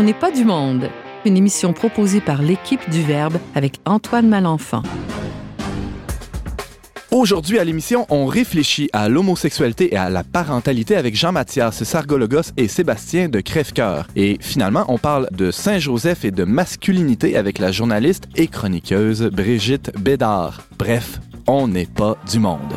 On n'est pas du monde. Une émission proposée par l'équipe du Verbe avec Antoine Malenfant. Aujourd'hui à l'émission, on réfléchit à l'homosexualité et à la parentalité avec Jean-Mathias Sargologos et Sébastien de Crèvecoeur. Et finalement, on parle de Saint-Joseph et de masculinité avec la journaliste et chroniqueuse Brigitte Bédard. Bref, on n'est pas du monde.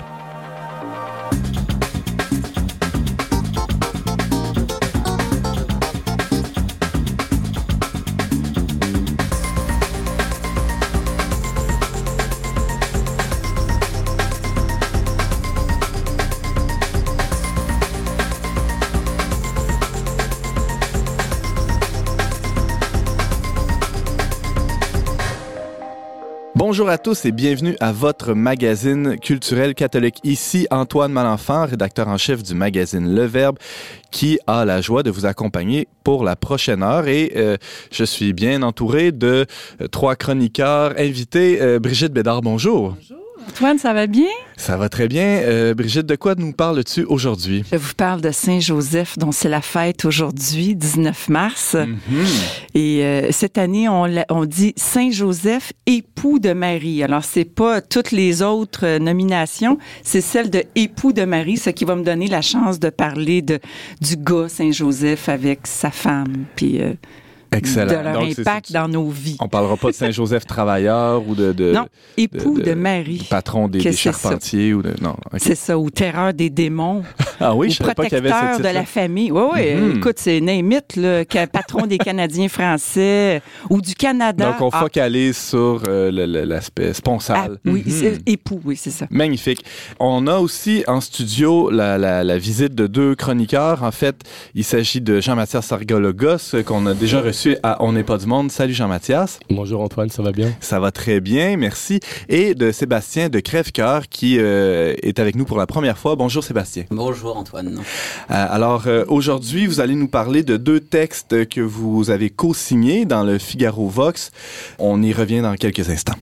Bonjour à tous et bienvenue à votre magazine culturel catholique. Ici Antoine Malenfant, rédacteur en chef du magazine Le Verbe, qui a la joie de vous accompagner pour la prochaine heure. Et euh, je suis bien entouré de euh, trois chroniqueurs invités. Euh, Brigitte Bédard, bonjour. Bonjour. Antoine, ça va bien? Ça va très bien. Euh, Brigitte, de quoi nous parles-tu aujourd'hui? Je vous parle de Saint-Joseph, dont c'est la fête aujourd'hui, 19 mars. Mhm. Et euh, cette année, on, dit Saint-Joseph, époux de Marie. Alors, c'est pas toutes les autres euh, nominations, c'est celle de époux de Marie, ce qui va me donner la chance de parler de, du gars Saint-Joseph avec sa femme, puis euh, Excellent. de leur Donc, impact dans nos vies. On parlera pas de Saint-Joseph travailleur ou de, de, non, époux de- de, de- Marie. patron des, ça. charpentiers ou de non. C'est ça, ou terreur des démons. Ah oui, ou je savais pas qu'il y avait ce protecteur de la famille. Oui, oui. Mhm. Écoute, c'est Némite, là, patron des Canadiens français ou du Canada. Donc on Ah, focalise sur euh, l'aspect ah, sponsal. oui, Mhm. c'est époux, oui, c'est ça. Magnifique. On a aussi en studio la, la- la visite de deux chroniqueurs. En fait, il s'agit de Jean-Mathias Sargologos euh, qu'on a déjà reçu à On n'est pas du monde. Salut Jean-Mathias. Bonjour Antoine, ça va bien? Ça va très bien, merci. Et de Sébastien de Crèvecoeur qui euh, est avec nous pour la première fois. Bonjour Sébastien. Bonjour Antoine. Euh, alors euh, aujourd'hui, vous allez nous parler de deux textes que vous avez co-signés dans le Figaro Vox. On y revient dans quelques instants.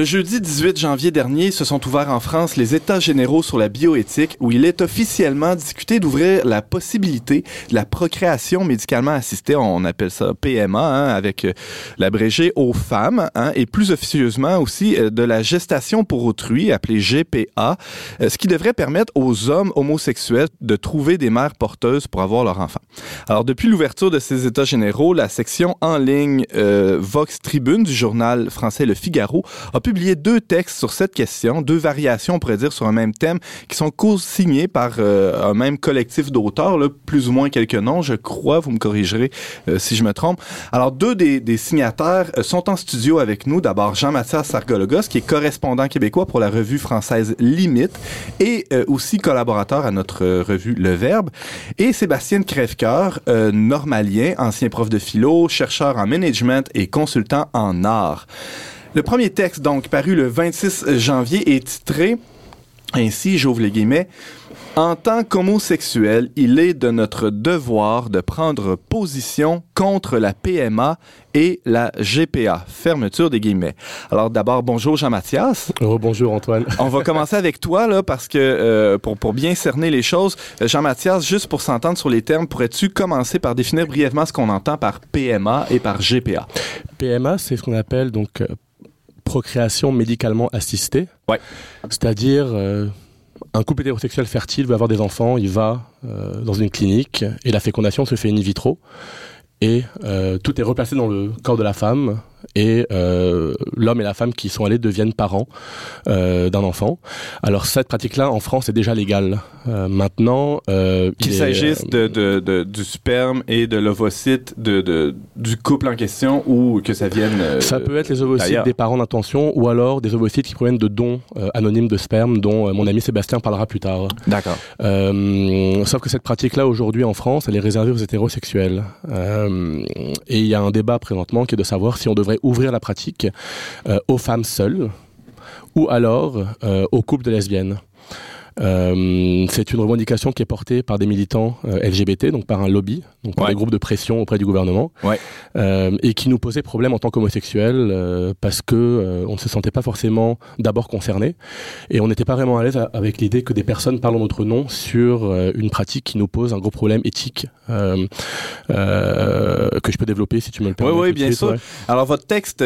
Le jeudi 18 janvier dernier se sont ouverts en France les États généraux sur la bioéthique où il est officiellement discuté d'ouvrir la possibilité de la procréation médicalement assistée, on appelle ça PMA hein, avec euh, l'abrégé aux femmes, hein, et plus officieusement aussi euh, de la gestation pour autrui, appelée GPA, euh, ce qui devrait permettre aux hommes homosexuels de trouver des mères porteuses pour avoir leur enfant. Alors depuis l'ouverture de ces États généraux, la section en ligne Vox Tribune du journal français Le Figaro a publié deux textes sur cette question, deux variations, on pourrait dire, sur un même thème, qui sont co-signés par euh, un même collectif d'auteurs, plus ou moins quelques noms, je crois, vous me corrigerez euh, si je me trompe. Alors, deux des, des signataires euh, sont en studio avec nous. D'abord, Jean-Mathias Sargologos, qui est correspondant québécois pour la revue française Limite, et aussi collaborateur à notre revue Le Verbe, et Sébastien Crèvecoeur, normalien, ancien prof de philo, chercheur en management et consultant en art. Le premier texte, donc, paru le 26 janvier, est titré ainsi, j'ouvre les guillemets, en tant qu'homosexuel, il est de notre devoir de prendre position contre la PMA et la GPA. Fermeture des guillemets. Alors d'abord, bonjour Jean-Mathias. bonjour Antoine. On va commencer avec toi, là, parce que euh, pour, pour bien cerner les choses, euh, Jean-Mathias, juste pour s'entendre sur les termes, pourrais-tu commencer par définir brièvement ce qu'on entend par PMA et par GPA? PMA, c'est ce qu'on appelle donc procréation médicalement assistée. Ouais. C'est-à-dire euh, un couple hétérosexuel fertile veut avoir des enfants, il va euh, dans une clinique et la fécondation se fait in vitro. Et euh, tout est replacé dans le corps de la femme et euh, l'homme et la femme qui sont allés deviennent parents euh, d'un enfant. Alors cette pratique-là en France est déjà légale. Euh, maintenant, qu'il s'agisse de, de, de, du sperme et de l'ovocyte de, du couple en question ou que ça vienne. Ça peut être les ovocytes des parents d'intention ou alors des ovocytes qui proviennent de dons anonymes de sperme dont mon ami Sébastien parlera plus tard. D'accord. sauf que cette pratique-là aujourd'hui en France, elle est réservée aux hétérosexuels. et il y a un débat présentement qui est de savoir si on devrait ouvrir la pratique euh, aux femmes seules ou alors euh, aux couples de lesbiennes. Euh, c'est une revendication qui est portée par des militants euh, LGBT, donc par un lobby, donc par des groupes de pression auprès du gouvernement, ouais. euh, et qui nous posait problème en tant qu'homosexuels parce que on ne se sentait pas forcément d'abord concerné et on n'était pas vraiment à l'aise avec l'idée que des personnes parlent en notre nom sur une pratique qui nous pose un gros problème éthique que je peux développer si tu me le permets. Oui, oui, bien sûr. Alors votre texte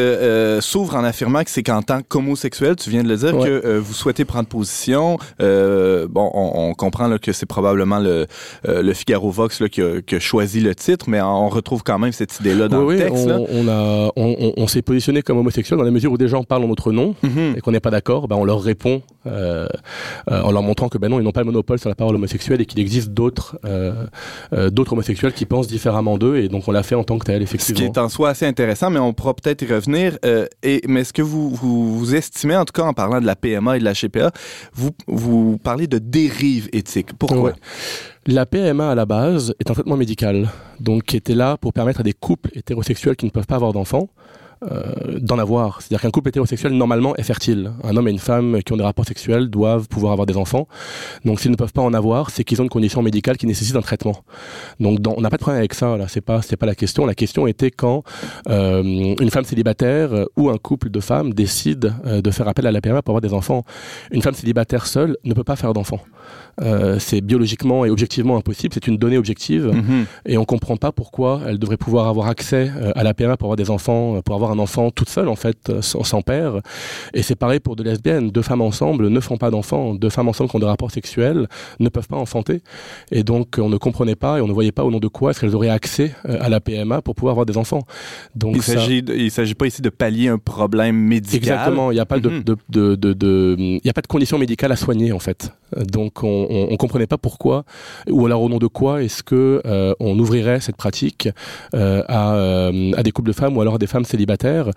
s'ouvre en affirmant que c'est qu'en tant qu'homosexuel, tu viens de le dire, que vous souhaitez prendre position. Euh, euh, bon, on, comprend là, que c'est probablement le, euh, le Figaro Vox là, qui, a, qui, a, choisi le titre, mais on retrouve quand même cette idée-là dans le texte. On, on, a, on, on s'est positionné comme homosexuel dans la mesure où des gens parlent en notre nom mm-hmm. et qu'on n'est pas d'accord, ben on leur répond euh, euh, en leur montrant que ben non, ils n'ont pas le monopole sur la parole homosexuelle et qu'il existe d'autres euh, d'autres homosexuels qui pensent différemment d'eux et donc on l'a fait en tant que tel effectivement. Ce qui est en soi assez intéressant, mais on pourra peut-être y revenir. et mais est-ce que vous, vous, vous estimez en tout cas en parlant de la PMA et de la GPA, vous vous parler de dérive éthique. Pourquoi? Ouais. La PMA à la base est un traitement médical, donc qui était là pour permettre à des couples hétérosexuels qui ne peuvent pas avoir d'enfants euh, d'en avoir. C'est-à-dire qu'un couple hétérosexuel, normalement, est fertile. Un homme et une femme qui ont des rapports sexuels doivent pouvoir avoir des enfants. Donc, s'ils ne peuvent pas en avoir, c'est qu'ils ont une condition médicale qui nécessite un traitement. Donc, on n'a pas de problème avec ça. Là, c'est pas, c'est pas la question. La question était quand euh, une femme célibataire ou un couple de femmes décide euh, de faire appel à la PMA pour avoir des enfants. Une femme célibataire seule ne peut pas faire d'enfants. Euh, c'est biologiquement et objectivement impossible. C'est une donnée objective -hmm. et on comprend pas pourquoi elle devrait pouvoir avoir accès euh, à la PMA pour avoir des enfants, pour avoir un enfant toute seule en fait, euh, sans, sans père. Et c'est pareil pour deux lesbiennes. Deux femmes ensemble ne font pas d'enfants. Deux femmes ensemble qui ont des rapports sexuels ne peuvent pas enfanter. Et donc on ne comprenait pas et on ne voyait pas au nom de quoi est-ce qu'elles auraient accès à la PMA pour pouvoir avoir des enfants. Donc il s'agit s'agit pas ici de pallier un problème médical. Exactement. Il n'y a pas mm -hmm. de, de, de, de, il n'y a pas de condition médicale à soigner en fait. Donc on, on comprenait pas pourquoi ou alors au nom de quoi est-ce que euh, on ouvrirait cette pratique euh, à, euh, à des couples de femmes ou alors à des femmes célibataires.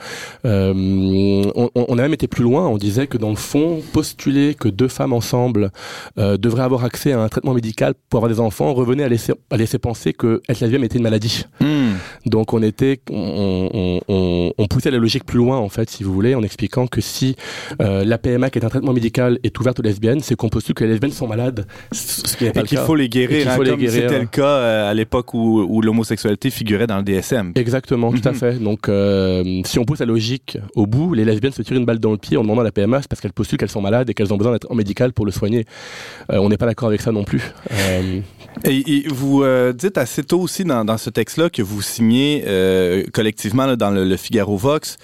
On, a même été plus loin. On disait que dans le fond, postuler que deux femmes ensemble devraient avoir accès à un traitement médical pour avoir des enfants revenait à laisser, à laisser penser que être était une maladie. Mm. Donc on était, on, on, on, poussait la logique plus loin en fait, si vous voulez, en expliquant que si euh, la PMA, qui est un traitement médical, est ouverte aux lesbiennes, c'est qu'on postule que les lesbiennes sont malades, ce qui n'est pas et qu'il faut les guérir, hein, comme c'était le cas euh, à l'époque où, où l'homosexualité figurait dans le DSM. Exactement, tout à fait. Donc euh, si on pousse la logique au bout, les lesbiennes se tirent une balle dans le pied en demandant la PMA, c'est parce qu'elles postulent qu'elles sont malades et qu'elles ont besoin d'être en médical pour le soigner. On n'est pas d'accord avec ça non plus. Et, et, vous euh, dites assez tôt aussi dans, dans ce texte-là que vous signez euh, collectivement là, dans le, le, Figaro Vox,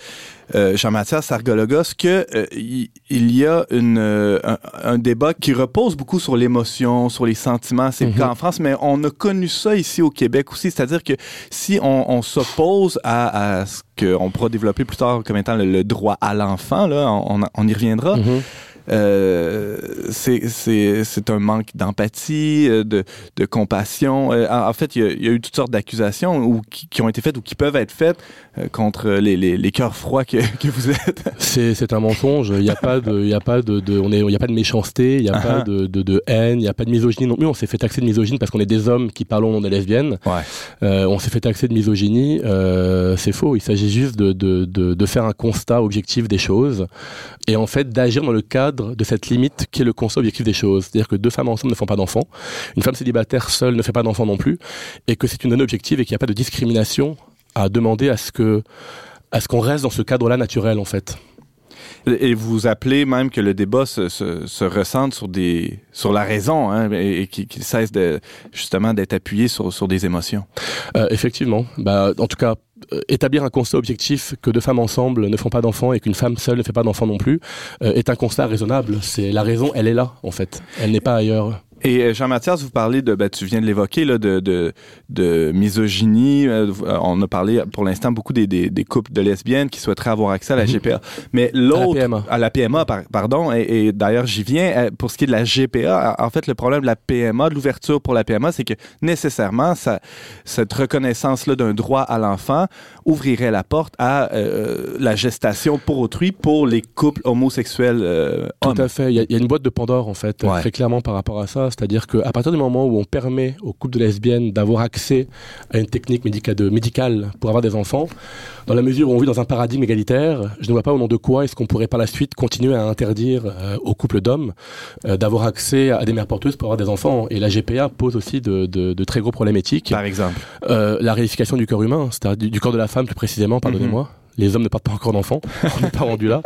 euh, Jean-Mathias Sargologos, que euh, il y a une, un, un, débat qui repose beaucoup sur l'émotion, sur les sentiments. C'est mm -hmm. en France, mais on a connu ça ici au Québec aussi. C'est-à-dire que si on, on s'oppose à, à, ce qu'on pourra développer plus tard comme étant le, le droit à l'enfant, là, on, on, y reviendra. Mm -hmm. Euh, c'est un manque d'empathie, euh, de, de compassion. Euh, en fait, il y, a, il y, a, eu toutes sortes d'accusations qui, qui, ont été faites ou qui peuvent être faites euh, contre les, les, les cœurs froids que, que, vous êtes. C'est un mensonge. Il n'y a pas de, il a pas de, de on est, il y a pas de méchanceté, il n'y a uh -huh. pas de, de, de haine, il n'y a pas de misogynie non plus. On s'est fait taxer de misogynie parce qu'on est des hommes qui parlons au nom des lesbiennes. Ouais. on s'est fait taxer de misogynie. c'est faux. Il s'agit juste de, de, de, de faire un constat objectif des choses et en fait d'agir dans le cadre de cette limite qui est le constat objectif des choses. C'est-à-dire que deux femmes ensemble ne font pas d'enfants, une femme célibataire seule ne fait pas d'enfants non plus, et que c'est une donnée objective et qu'il n'y a pas de discrimination à demander à ce que à ce qu'on reste dans ce cadre-là naturel en fait. Et vous appelez même que le débat se, se, se ressente sur des sur la raison hein, et, et qu'il qu cesse de justement d'être appuyé sur, sur des émotions. Euh, effectivement, bah, en tout cas établir un constat objectif que deux femmes ensemble ne font pas d'enfants et qu'une femme seule ne fait pas d'enfants non plus euh, est un constat raisonnable. C'est la raison, elle est là en fait, elle n'est pas ailleurs. Et euh, Jean-Mathias, vous parlez de, ben, tu viens de l'évoquer, là, de, de, de misogynie. Euh, on a parlé pour l'instant beaucoup des, des, des, couples de lesbiennes qui souhaiteraient avoir accès à la GPA. Mais l'autre, à la PMA, à la PMA par, pardon, et, et d'ailleurs j'y viens. euh, Pour ce qui est de la GPA, en fait, le problème de la PMA, de l'ouverture pour la PMA, c'est que nécessairement, ça, cette reconnaissance-là d'un droit à l'enfant ouvrirait la porte à euh, la gestation pour autrui pour les couples homosexuels euh, Tout à fait. Il y, a, il y a une boîte de Pandore, en fait, Ouais. très clairement par rapport à ça. C'est-à-dire qu'à partir du moment où on permet aux couples de lesbiennes d'avoir accès à une technique de- médicale pour avoir des enfants, dans la mesure où on vit dans un paradigme égalitaire, je ne vois pas au nom de quoi est-ce qu'on pourrait par la suite continuer à interdire euh, aux couples d'hommes d'avoir accès à des mères porteuses pour avoir des enfants. Et la GPA pose aussi de, de- de très gros problèmes éthiques. Par exemple. La réification du corps humain, c'est-à-dire du, du corps de la plus précisément, pardonnez-moi. Les hommes ne partent pas encore d'enfants, on n'est pas rendu là.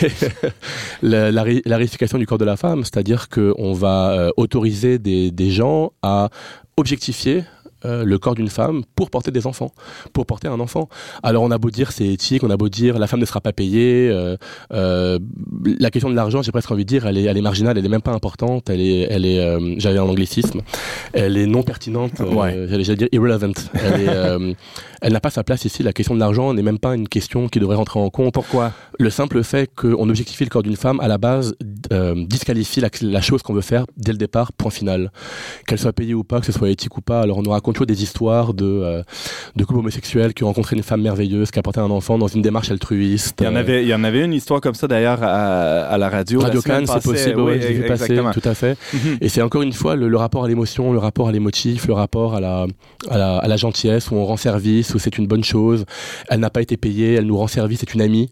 la, la, ré- la réification du corps de la femme, c'est-à-dire qu'on va euh, autoriser des, des gens à objectifier euh, le corps d'une femme pour porter des enfants, pour porter un enfant. Alors on a beau dire c'est éthique, on a beau dire la femme ne sera pas payée, euh, euh, la question de l'argent, j'ai presque envie de dire, elle est, elle est marginale, elle est même pas importante, elle est, elle est, j'avais un anglicisme, elle est non pertinente, Ouais. j'allais dire irrelevant. Elle est, elle n'a pas sa place ici. La question de l'argent n'est même pas une question qui devrait rentrer en compte. Pourquoi? Le simple fait qu'on objectifie le corps d'une femme, à la base, euh, disqualifie la, la chose qu'on veut faire dès le départ, point final. Qu'elle soit payée ou pas, que ce soit éthique ou pas. Alors on nous raconte toujours des histoires de, euh, de couples homosexuels qui ont rencontré une femme merveilleuse, qui a porté un enfant dans une démarche altruiste. Il y en avait, il y en avait une histoire comme ça d'ailleurs à, à la radio. Radio Cannes, c'est possible, Oui, ouais, j'ai vu passer, exactement. tout à fait. Mhm. Et c'est encore une fois le, le rapport à l'émotion, le rapport à l'émotif, le rapport à la, à, la, à la gentillesse, où on rend service, où c'est une bonne chose. Elle n'a pas été payée, elle nous rend service, c'est une amie.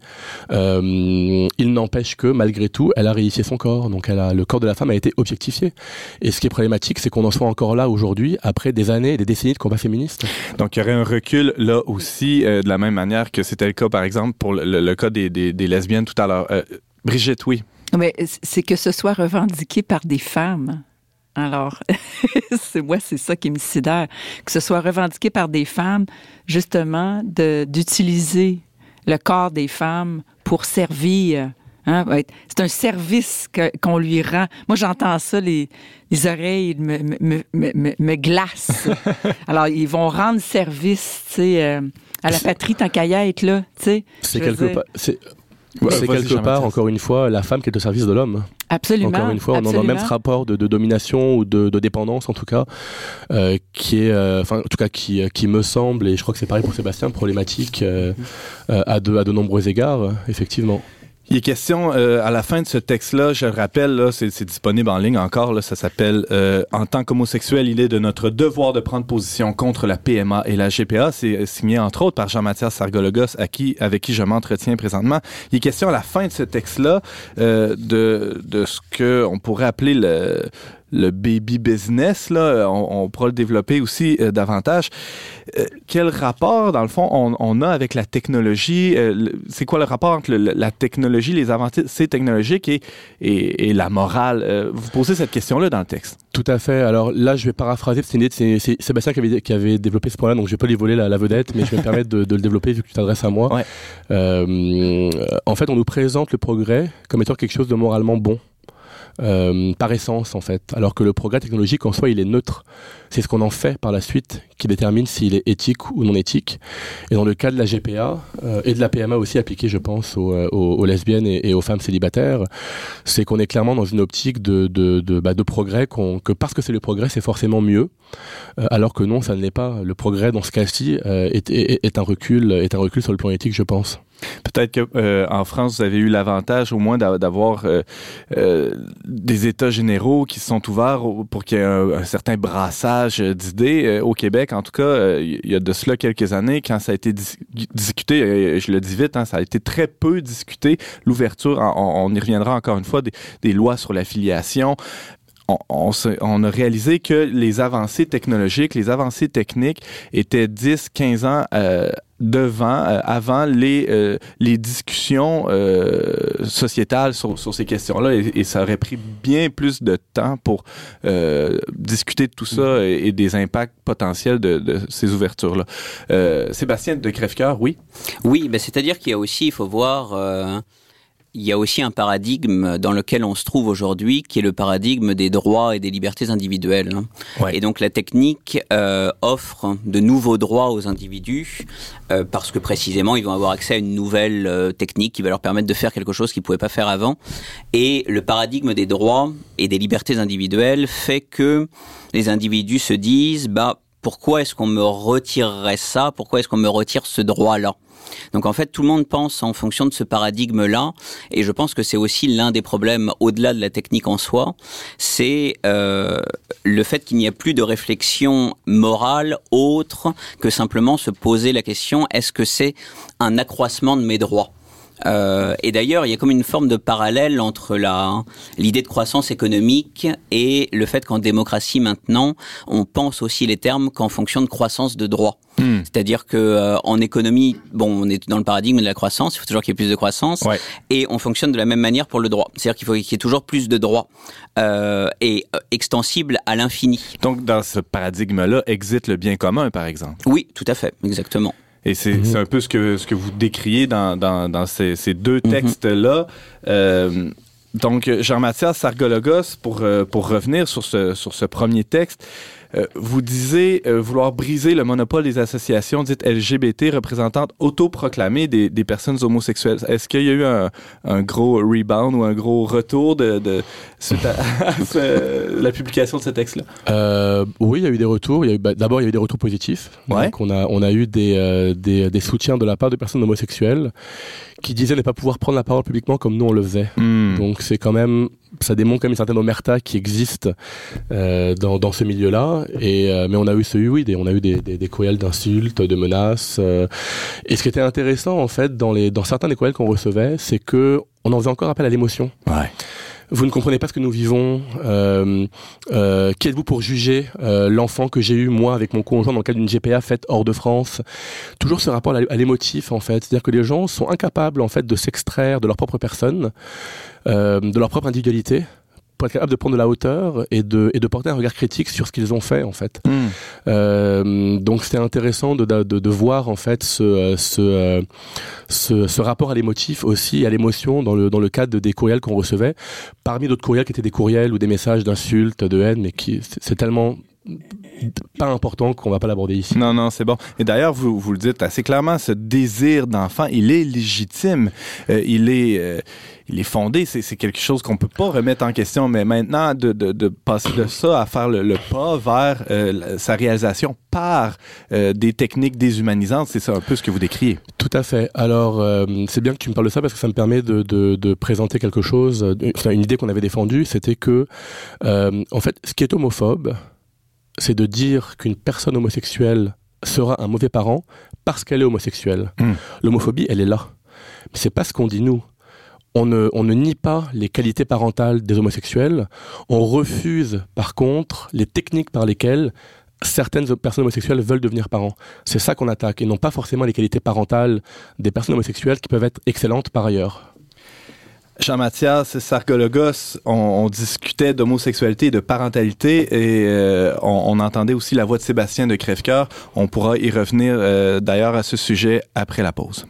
Euh, il n'empêche que, malgré tout, elle a réifié son corps. Donc elle a, le corps de la femme a été objectifié. Et ce qui est problématique, c'est qu'on en soit encore là aujourd'hui, après des années et des décennies de combat féministe. Donc, il y aurait un recul là aussi, euh, de la même manière que c'était le cas, par exemple, pour le, le- le cas des, des, des lesbiennes tout à l'heure. Euh, Brigitte, oui. Mais c'est que ce soit revendiqué par des femmes. Alors, c'est moi, c'est ça qui me sidère. Que ce soit revendiqué par des femmes, justement, d'utiliser le corps des femmes pour servir. Hein, c'est un service qu'on lui rend. Moi, j'entends ça, les, les oreilles me, me, me, me, me- me glacent. Alors, ils vont rendre service, tu sais, euh, à la patrie tant qu'à y être, là, tu sais. C'est quelque part, Ouais, c'est quelque part, encore une fois, la femme qui est au service de l'homme. Absolument. Encore une fois, on est dans le même rapport de, de domination ou de, de dépendance, en tout cas, euh, qui est, euh, enfin, en tout cas, qui, euh, qui me semble, et je crois que c'est pareil pour Sébastien, problématique euh, euh, à, de, à de nombreux égards, effectivement. Il est question, euh, à la fin de ce texte-là, je le rappelle, c'est disponible en ligne encore, là, ça s'appelle euh, En tant qu'homosexuel, il est de notre devoir de prendre position contre la PMA et la GPA. C'est euh, signé entre autres par Jean-Mathias Sargologos, à qui, avec qui je m'entretiens présentement. Il est question à la fin de ce texte-là euh, de, de ce qu'on pourrait appeler le, le baby business. Là. On, on pourra le développer aussi euh, davantage. Euh, quel rapport, dans le fond, on, on a avec la technologie? Euh, c'est quoi le rapport entre le- la technologie, les avancées technologiques et, et, et la morale? Euh, vous posez cette question-là dans le texte. Tout à fait. Alors là, je vais paraphraser, c'est Sébastien qui avait, qui avait développé ce point-là, donc je vais pas lui voler la, la vedette, mais je vais me permettre de, de le développer vu que tu t'adresses à moi. Ouais. Euh, en fait, on nous présente le progrès comme étant quelque chose de moralement bon. Euh, par essence en fait, alors que le progrès technologique en soi il est neutre. C'est ce qu'on en fait par la suite qui détermine s'il est éthique ou non éthique. Et dans le cas de la GPA euh, et de la PMA aussi appliquée, je pense, aux, euh, aux- aux lesbiennes et, aux femmes célibataires, c'est qu'on est clairement dans une optique de, de, de, bah, de progrès, que parce que c'est le progrès, c'est forcément mieux, euh, alors que non, ça ne l'est pas. Le progrès dans ce cas-ci euh, est, est, est un recul, est un recul sur le plan éthique, je pense. Peut-être que euh, en France, vous avez eu l'avantage au moins d'a- d'avoir euh, euh, des États généraux qui sont ouverts pour qu'il y ait un, certain brassage d'idées. Euh, au Québec, en tout cas, euh, il y a de cela quelques années, quand ça a été dis- discuté, je le dis vite, hein, ça a été très peu discuté. L'ouverture, on, on y reviendra encore une fois, des, des lois sur l'affiliation. On, on, se- on a réalisé que les avancées technologiques, les avancées techniques étaient 10, 15 ans euh, devant, euh, avant les, euh, les discussions euh, sociétales sur, sur ces questions-là et, et ça aurait pris bien plus de temps pour euh, discuter de tout ça et, et des impacts potentiels de, de ces ouvertures-là. Euh, Sébastien de Crèvecoeur, oui? Oui, ben c'est-à-dire qu'il y a aussi, il faut voir, euh, il y a aussi un paradigme dans lequel on se trouve aujourd'hui, qui est le paradigme des droits et des libertés individuelles. Ouais. Et donc la technique euh, offre de nouveaux droits aux individus euh, parce que précisément ils vont avoir accès à une nouvelle euh, technique qui va leur permettre de faire quelque chose qu'ils pouvaient pas faire avant. Et le paradigme des droits et des libertés individuelles fait que les individus se disent bah pourquoi est-ce qu'on me retirerait ça? Pourquoi est-ce qu'on me retire ce droit-là? Donc en fait, tout le monde pense en fonction de ce paradigme-là, et je pense que c'est aussi l'un des problèmes au-delà de la technique en soi, c'est euh, le fait qu'il n'y a plus de réflexion morale autre que simplement se poser la question est-ce que c'est un accroissement de mes droits? Euh, et d'ailleurs, il y a comme une forme de parallèle entre la l'idée de croissance économique et le fait qu'en démocratie maintenant, on pense aussi les termes qu'en fonction de croissance de droit. Hmm. C'est-à-dire que euh, en économie, bon, on est dans le paradigme de la croissance, il faut toujours qu'il y ait plus de croissance, Ouais. et on fonctionne de la même manière pour le droit. C'est-à-dire qu'il faut qu'il y ait toujours plus de droits euh, et euh, extensible à l'infini. Donc, dans ce paradigme-là, existe le bien commun, par exemple. Oui, tout à fait, exactement. Et c'est Mhm. c'est un peu ce que, ce que vous décriez dans, dans, dans ces, ces deux Mhm. textes-là. Euh, donc, Jean-Mathias Sargologos, pour, euh, pour revenir sur ce, sur ce premier texte, vous disiez euh, vouloir briser le monopole des associations dites LGBT représentantes autoproclamées des, des personnes homosexuelles. Est-ce qu'il y a eu un, un gros rebound ou un gros retour de, de suite à, à ce- la publication de ce texte-là? Euh, oui, il y a eu des retours. Il y a eu, bah, d'abord, il y a eu des retours positifs. Ouais. Donc, on a, on a eu des, euh, des, des soutiens de la part de personnes homosexuelles qui disaient ne pas pouvoir prendre la parole publiquement comme nous on le faisait. Hmm. Donc, c'est quand même, ça démontre quand même une certaine omerta qui existe euh, dans, dans ce milieu-là. Et euh, mais on a eu ce oui, des, on a eu des, des, des courriels d'insultes, de menaces. euh, et ce qui était intéressant en fait dans les, dans certains des courriels qu'on recevait, c'est que on en faisait encore appel à l'émotion. Ouais. Vous ne comprenez pas ce que nous vivons. Euh, euh, qui êtes-vous pour juger euh, l'enfant que j'ai eu moi avec mon conjoint dans le cadre d'une GPA faite hors de France? Toujours ce rapport à l'émotif en fait, c'est-à-dire que les gens sont incapables en fait de s'extraire de leur propre personne, euh, de leur propre individualité pour être capable de prendre de la hauteur et de, et de porter un regard critique sur ce qu'ils ont fait en fait. Hmm. Euh, donc c'était intéressant de, de, de voir en fait ce, ce, ce, ce rapport à l'émotif aussi, à l'émotion dans le, dans le cadre des courriels qu'on recevait. Parmi d'autres courriels qui étaient des courriels ou des messages d'insultes, de haine, mais qui c'est tellement pas important qu'on va pas l'aborder ici. Non, non, c'est bon. Et d'ailleurs, vous, vous le dites assez clairement, ce désir d'enfant, il est légitime. Euh, il est... euh, il est fondé, c'est quelque chose qu'on peut pas remettre en question, mais maintenant de, de, de passer de ça à faire le, le pas vers euh, la- sa réalisation par euh, des techniques déshumanisantes, c'est ça un peu ce que vous décriez. Tout à fait. Alors, euh, c'est bien que tu me parles de ça parce que ça me permet de, de, présenter quelque chose, une idée qu'on avait défendue, c'était que, en fait, ce qui est homophobe, c'est de dire qu'une personne homosexuelle sera un mauvais parent parce qu'elle est homosexuelle. Mm. L'homophobie, elle est là. Mais c'est pas ce qu'on dit nous. On ne, on ne nie pas les qualités parentales des homosexuels. On refuse, par contre, les techniques par lesquelles certaines personnes homosexuelles veulent devenir parents. C'est ça qu'on attaque, et non pas forcément les qualités parentales des personnes homosexuelles qui peuvent être excellentes par ailleurs. Jean-Mathias Sargologos, on, on discutait d'homosexualité et de parentalité et euh, on, on entendait aussi la voix de Sébastien de Crèvecoeur. On pourra y revenir euh, d'ailleurs à ce sujet après la pause.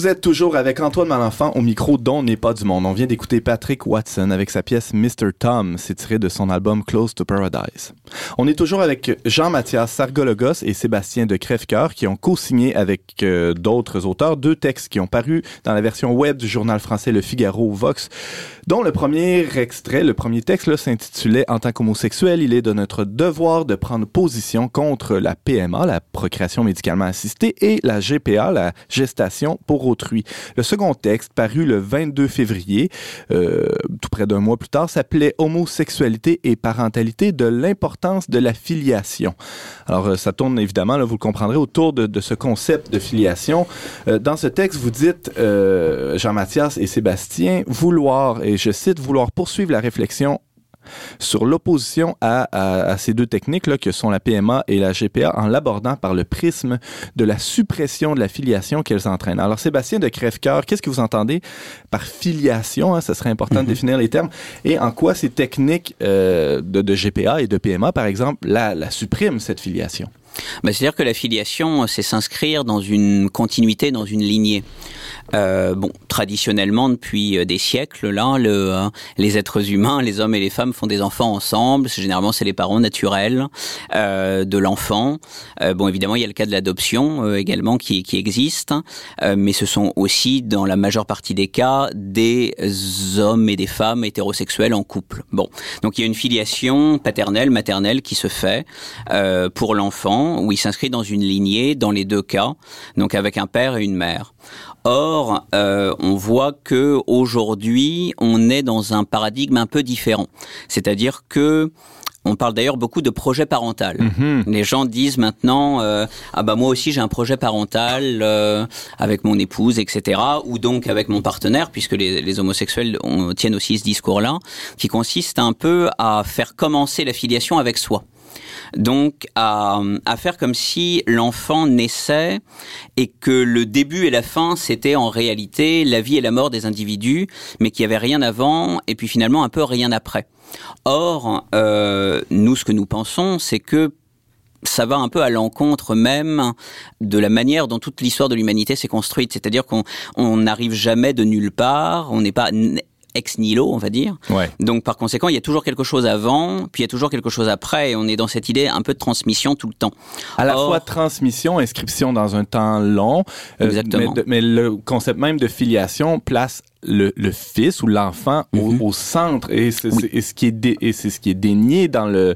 Vous êtes toujours avec Antoine Malenfant au micro dont n'est pas du monde. On vient d'écouter Patrick Watson avec sa pièce Mr. Tom, c'est tiré de son album Close to Paradise. On est toujours avec Jean-Mathias Sargologos et Sébastien de Crèvecoeur qui ont co-signé avec euh, d'autres auteurs deux textes qui ont paru dans la version web du journal français Le Figaro Vox dont le premier extrait, le premier texte s'intitulait En tant qu'homosexuel, il est de notre devoir de prendre position contre la PMA, la procréation médicalement assistée, et la GPA, la gestation pour autrui. Le second texte, paru le 22 février, euh, tout près d'un mois plus tard, s'appelait Homosexualité et parentalité de l'importance de la filiation. Alors, euh, ça tourne évidemment, vous le comprendrez, autour de, ce concept de filiation. Euh, dans ce texte, vous dites, Jean-Mathias et Sébastien, vouloir, et je cite, vouloir poursuivre la réflexion sur l'opposition à, à, à, ces deux techniques là, que sont la PMA et la GPA en l'abordant par le prisme de la suppression de la filiation qu'elles entraînent. Alors Sébastien de Crèvecoeur, qu'est-ce que vous entendez par filiation? Hein? Ça serait important mm -hmm. de définir les termes. Et en quoi ces techniques euh, de, de, GPA et de PMA, par exemple, la, la suppriment, cette filiation? Ben, C'est-à-dire que la filiation, c'est s'inscrire dans une continuité, dans une lignée. Euh, bon, traditionnellement, depuis euh, des siècles, là, le, euh, les êtres humains, les hommes et les femmes font des enfants ensemble. Généralement, c'est les parents naturels euh, de l'enfant. Euh, bon, évidemment, il y a le cas de l'adoption également qui, qui existe, mais ce sont aussi, dans la majeure partie des cas, des hommes et des femmes hétérosexuels en couple. Bon, donc il y a une filiation paternelle, maternelle qui se fait pour l'enfant, où il s'inscrit dans une lignée, dans les deux cas, donc avec un père et une mère. Or, euh, on voit que aujourd'hui, on est dans un paradigme un peu différent. C'est-à-dire que on parle d'ailleurs beaucoup de projet parental. -hmm. Les gens disent maintenant euh, ah bah moi aussi j'ai un projet parental euh, avec mon épouse etc. ou donc avec mon partenaire puisque les, les homosexuels on, tiennent aussi ce discours-là qui consiste un peu à faire commencer la filiation avec soi donc à, à faire comme si l'enfant naissait et que le début et la fin c'était en réalité la vie et la mort des individus, mais qu'il n'y avait rien avant et puis finalement un peu rien après. Or, euh, nous ce que nous pensons, c'est que ça va un peu à l'encontre même de la manière dont toute l'histoire de l'humanité s'est construite. C'est-à-dire qu'on n'arrive jamais de nulle part, on n'est pas ex nihilo, on va dire. Ouais. Donc par conséquent, il y a toujours quelque chose avant, puis il y a toujours quelque chose après, et on est dans cette idée un peu de transmission tout le temps. À la Or, fois transmission, inscription dans un temps long, euh, mais, de, mais, le concept même de filiation place le, le fils ou l'enfant mm -hmm. au, au, centre et c'est oui. ce qui est dé, et c'est ce qui est dénié dans le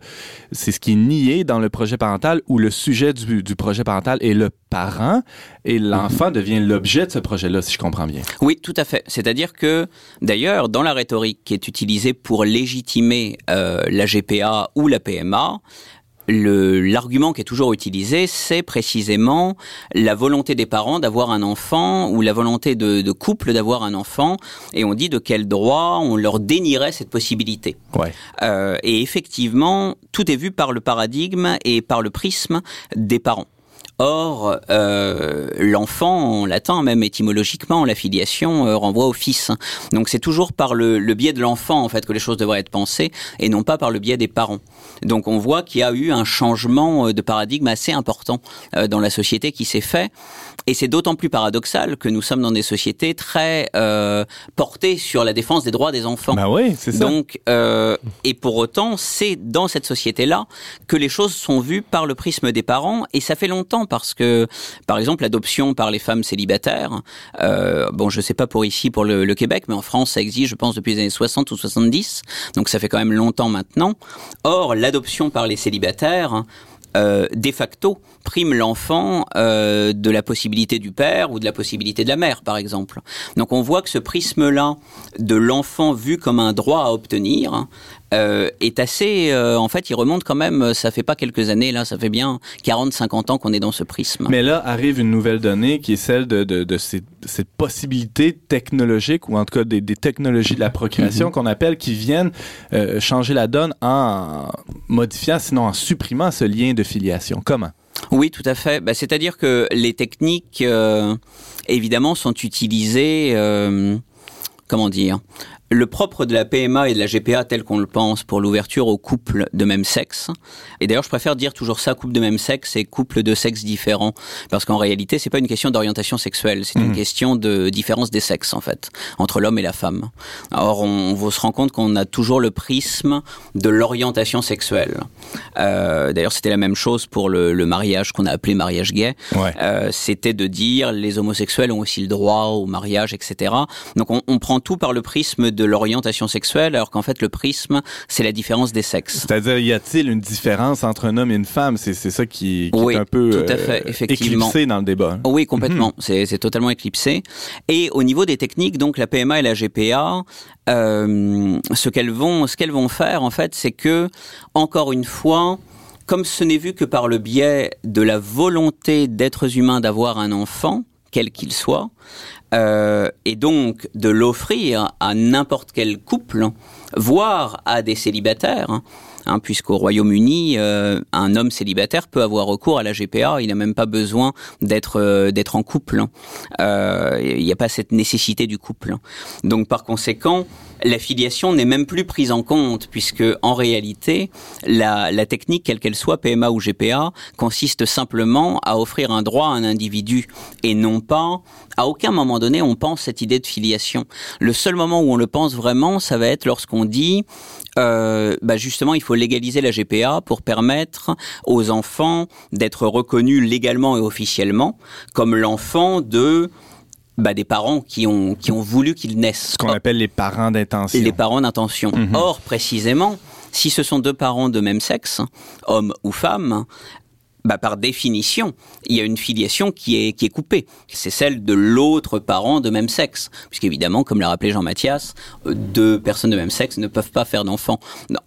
c'est ce qui est nié dans le projet parental où le sujet du, du projet parental est le parent et l'enfant mm -hmm. devient l'objet de ce projet-là si je comprends bien. Oui, tout à fait. C'est-à-dire que d'ailleurs dans la rhétorique qui est utilisée pour légitimer euh, la GPA ou la PMA, l'argument qui est toujours utilisé, c'est précisément la volonté des parents d'avoir un enfant ou la volonté de, de couple d'avoir un enfant, et on dit de quel droit on leur dénierait cette possibilité. Ouais. Euh, et effectivement, tout est vu par le paradigme et par le prisme des parents. Or, euh, l'enfant, en latin, même étymologiquement, la filiation euh, renvoie au fils. Donc c'est toujours par le, le biais de l'enfant, en fait, que les choses devraient être pensées, et non pas par le biais des parents. Donc on voit qu'il y a eu un changement euh, de paradigme assez important euh, dans la société qui s'est fait, et c'est d'autant plus paradoxal que nous sommes dans des sociétés très portées sur la défense des droits des enfants. Bah oui, c'est ça. Donc, et pour autant, c'est dans cette société-là que les choses sont vues par le prisme des parents, et ça fait longtemps parce que, par exemple, l'adoption par les femmes célibataires, euh, bon, je sais pas pour ici, pour le, le, Québec, mais en France, ça existe, je pense, depuis les années 60 ou 70, donc ça fait quand même longtemps maintenant. Or, l'adoption par les célibataires, euh, de facto prime l'enfant euh, de la possibilité du père ou de la possibilité de la mère, par exemple. Donc on voit que ce prisme-là de l'enfant vu comme un droit à obtenir euh, est assez... Euh, en fait, il remonte quand même, ça fait pas quelques années, là, ça fait bien 40-50 ans qu'on est dans ce prisme. Mais là arrive une nouvelle donnée qui est celle de, de, de ces, cette possibilité technologique, ou en tout cas des, des technologies de la procréation mm -hmm. qu'on appelle, qui viennent euh, changer la donne en modifiant, sinon en supprimant ce lien de filiation. Comment? Oui, tout à fait. Bah, C'est-à-dire que les techniques, euh, évidemment, sont utilisées, euh, comment dire, le propre de la PMA et de la GPA tel qu'on le pense pour l'ouverture aux couples de même sexe. Et d'ailleurs, je préfère dire toujours ça, couple de même sexe et couple de sexe différents, parce qu'en réalité, c'est pas une question d'orientation sexuelle, c'est une Mhm. question de différence des sexes en fait, entre l'homme et la femme. Or, on, on se rend compte qu'on a toujours le prisme de l'orientation sexuelle. Euh, d'ailleurs, c'était la même chose pour le, le mariage qu'on a appelé mariage gay. Ouais. Euh, c'était de dire les homosexuels ont aussi le droit au mariage, etc. Donc on, on prend tout par le prisme de l'orientation sexuelle, alors qu'en fait le prisme c'est la différence des sexes. C'est-à-dire, y a-t-il une différence entre un homme et une femme? C'est ça qui, qui Oui, est un peu tout à fait, effectivement. éclipsé dans le débat. Oui, complètement. Mhm. C'est c'est totalement éclipsé. Et au niveau des techniques, donc la PMA et la GPA, euh, ce qu'elles vont, ce qu'elles vont faire en fait, c'est que encore une fois, comme ce n'est vu que par le biais de la volonté d'êtres humains d'avoir un enfant, quel qu'il soit, euh, et donc de l'offrir à n'importe quel couple, voire à des célibataires. Hein, puisqu'au Royaume-Uni, euh, un homme célibataire peut avoir recours à la GPA, il n'a même pas besoin d'être euh, d'être en couple. hein. Euh, Il n'y a pas cette nécessité du couple. hein. Donc par conséquent, la filiation n'est même plus prise en compte, puisque en réalité, la, la technique, quelle qu'elle soit, PMA ou GPA, consiste simplement à offrir un droit à un individu, et non pas, à aucun moment donné, on pense cette idée de filiation. Le seul moment où on le pense vraiment, ça va être lorsqu'on dit, euh, bah justement, il faut légaliser la GPA pour permettre aux enfants d'être reconnus légalement et officiellement comme l'enfant de bah, des parents qui ont qui ont voulu qu'ils naissent. Ce qu'on appelle les parents d'intention. Les parents d'intention. Mhm. Or, précisément, si ce sont deux parents de même sexe, homme ou femme, bah, par définition, il y a une filiation qui est, qui est coupée. C'est celle de l'autre parent de même sexe. Puisqu'évidemment, comme l'a rappelé Jean-Mathias, euh, deux personnes de même sexe ne peuvent pas faire d'enfants,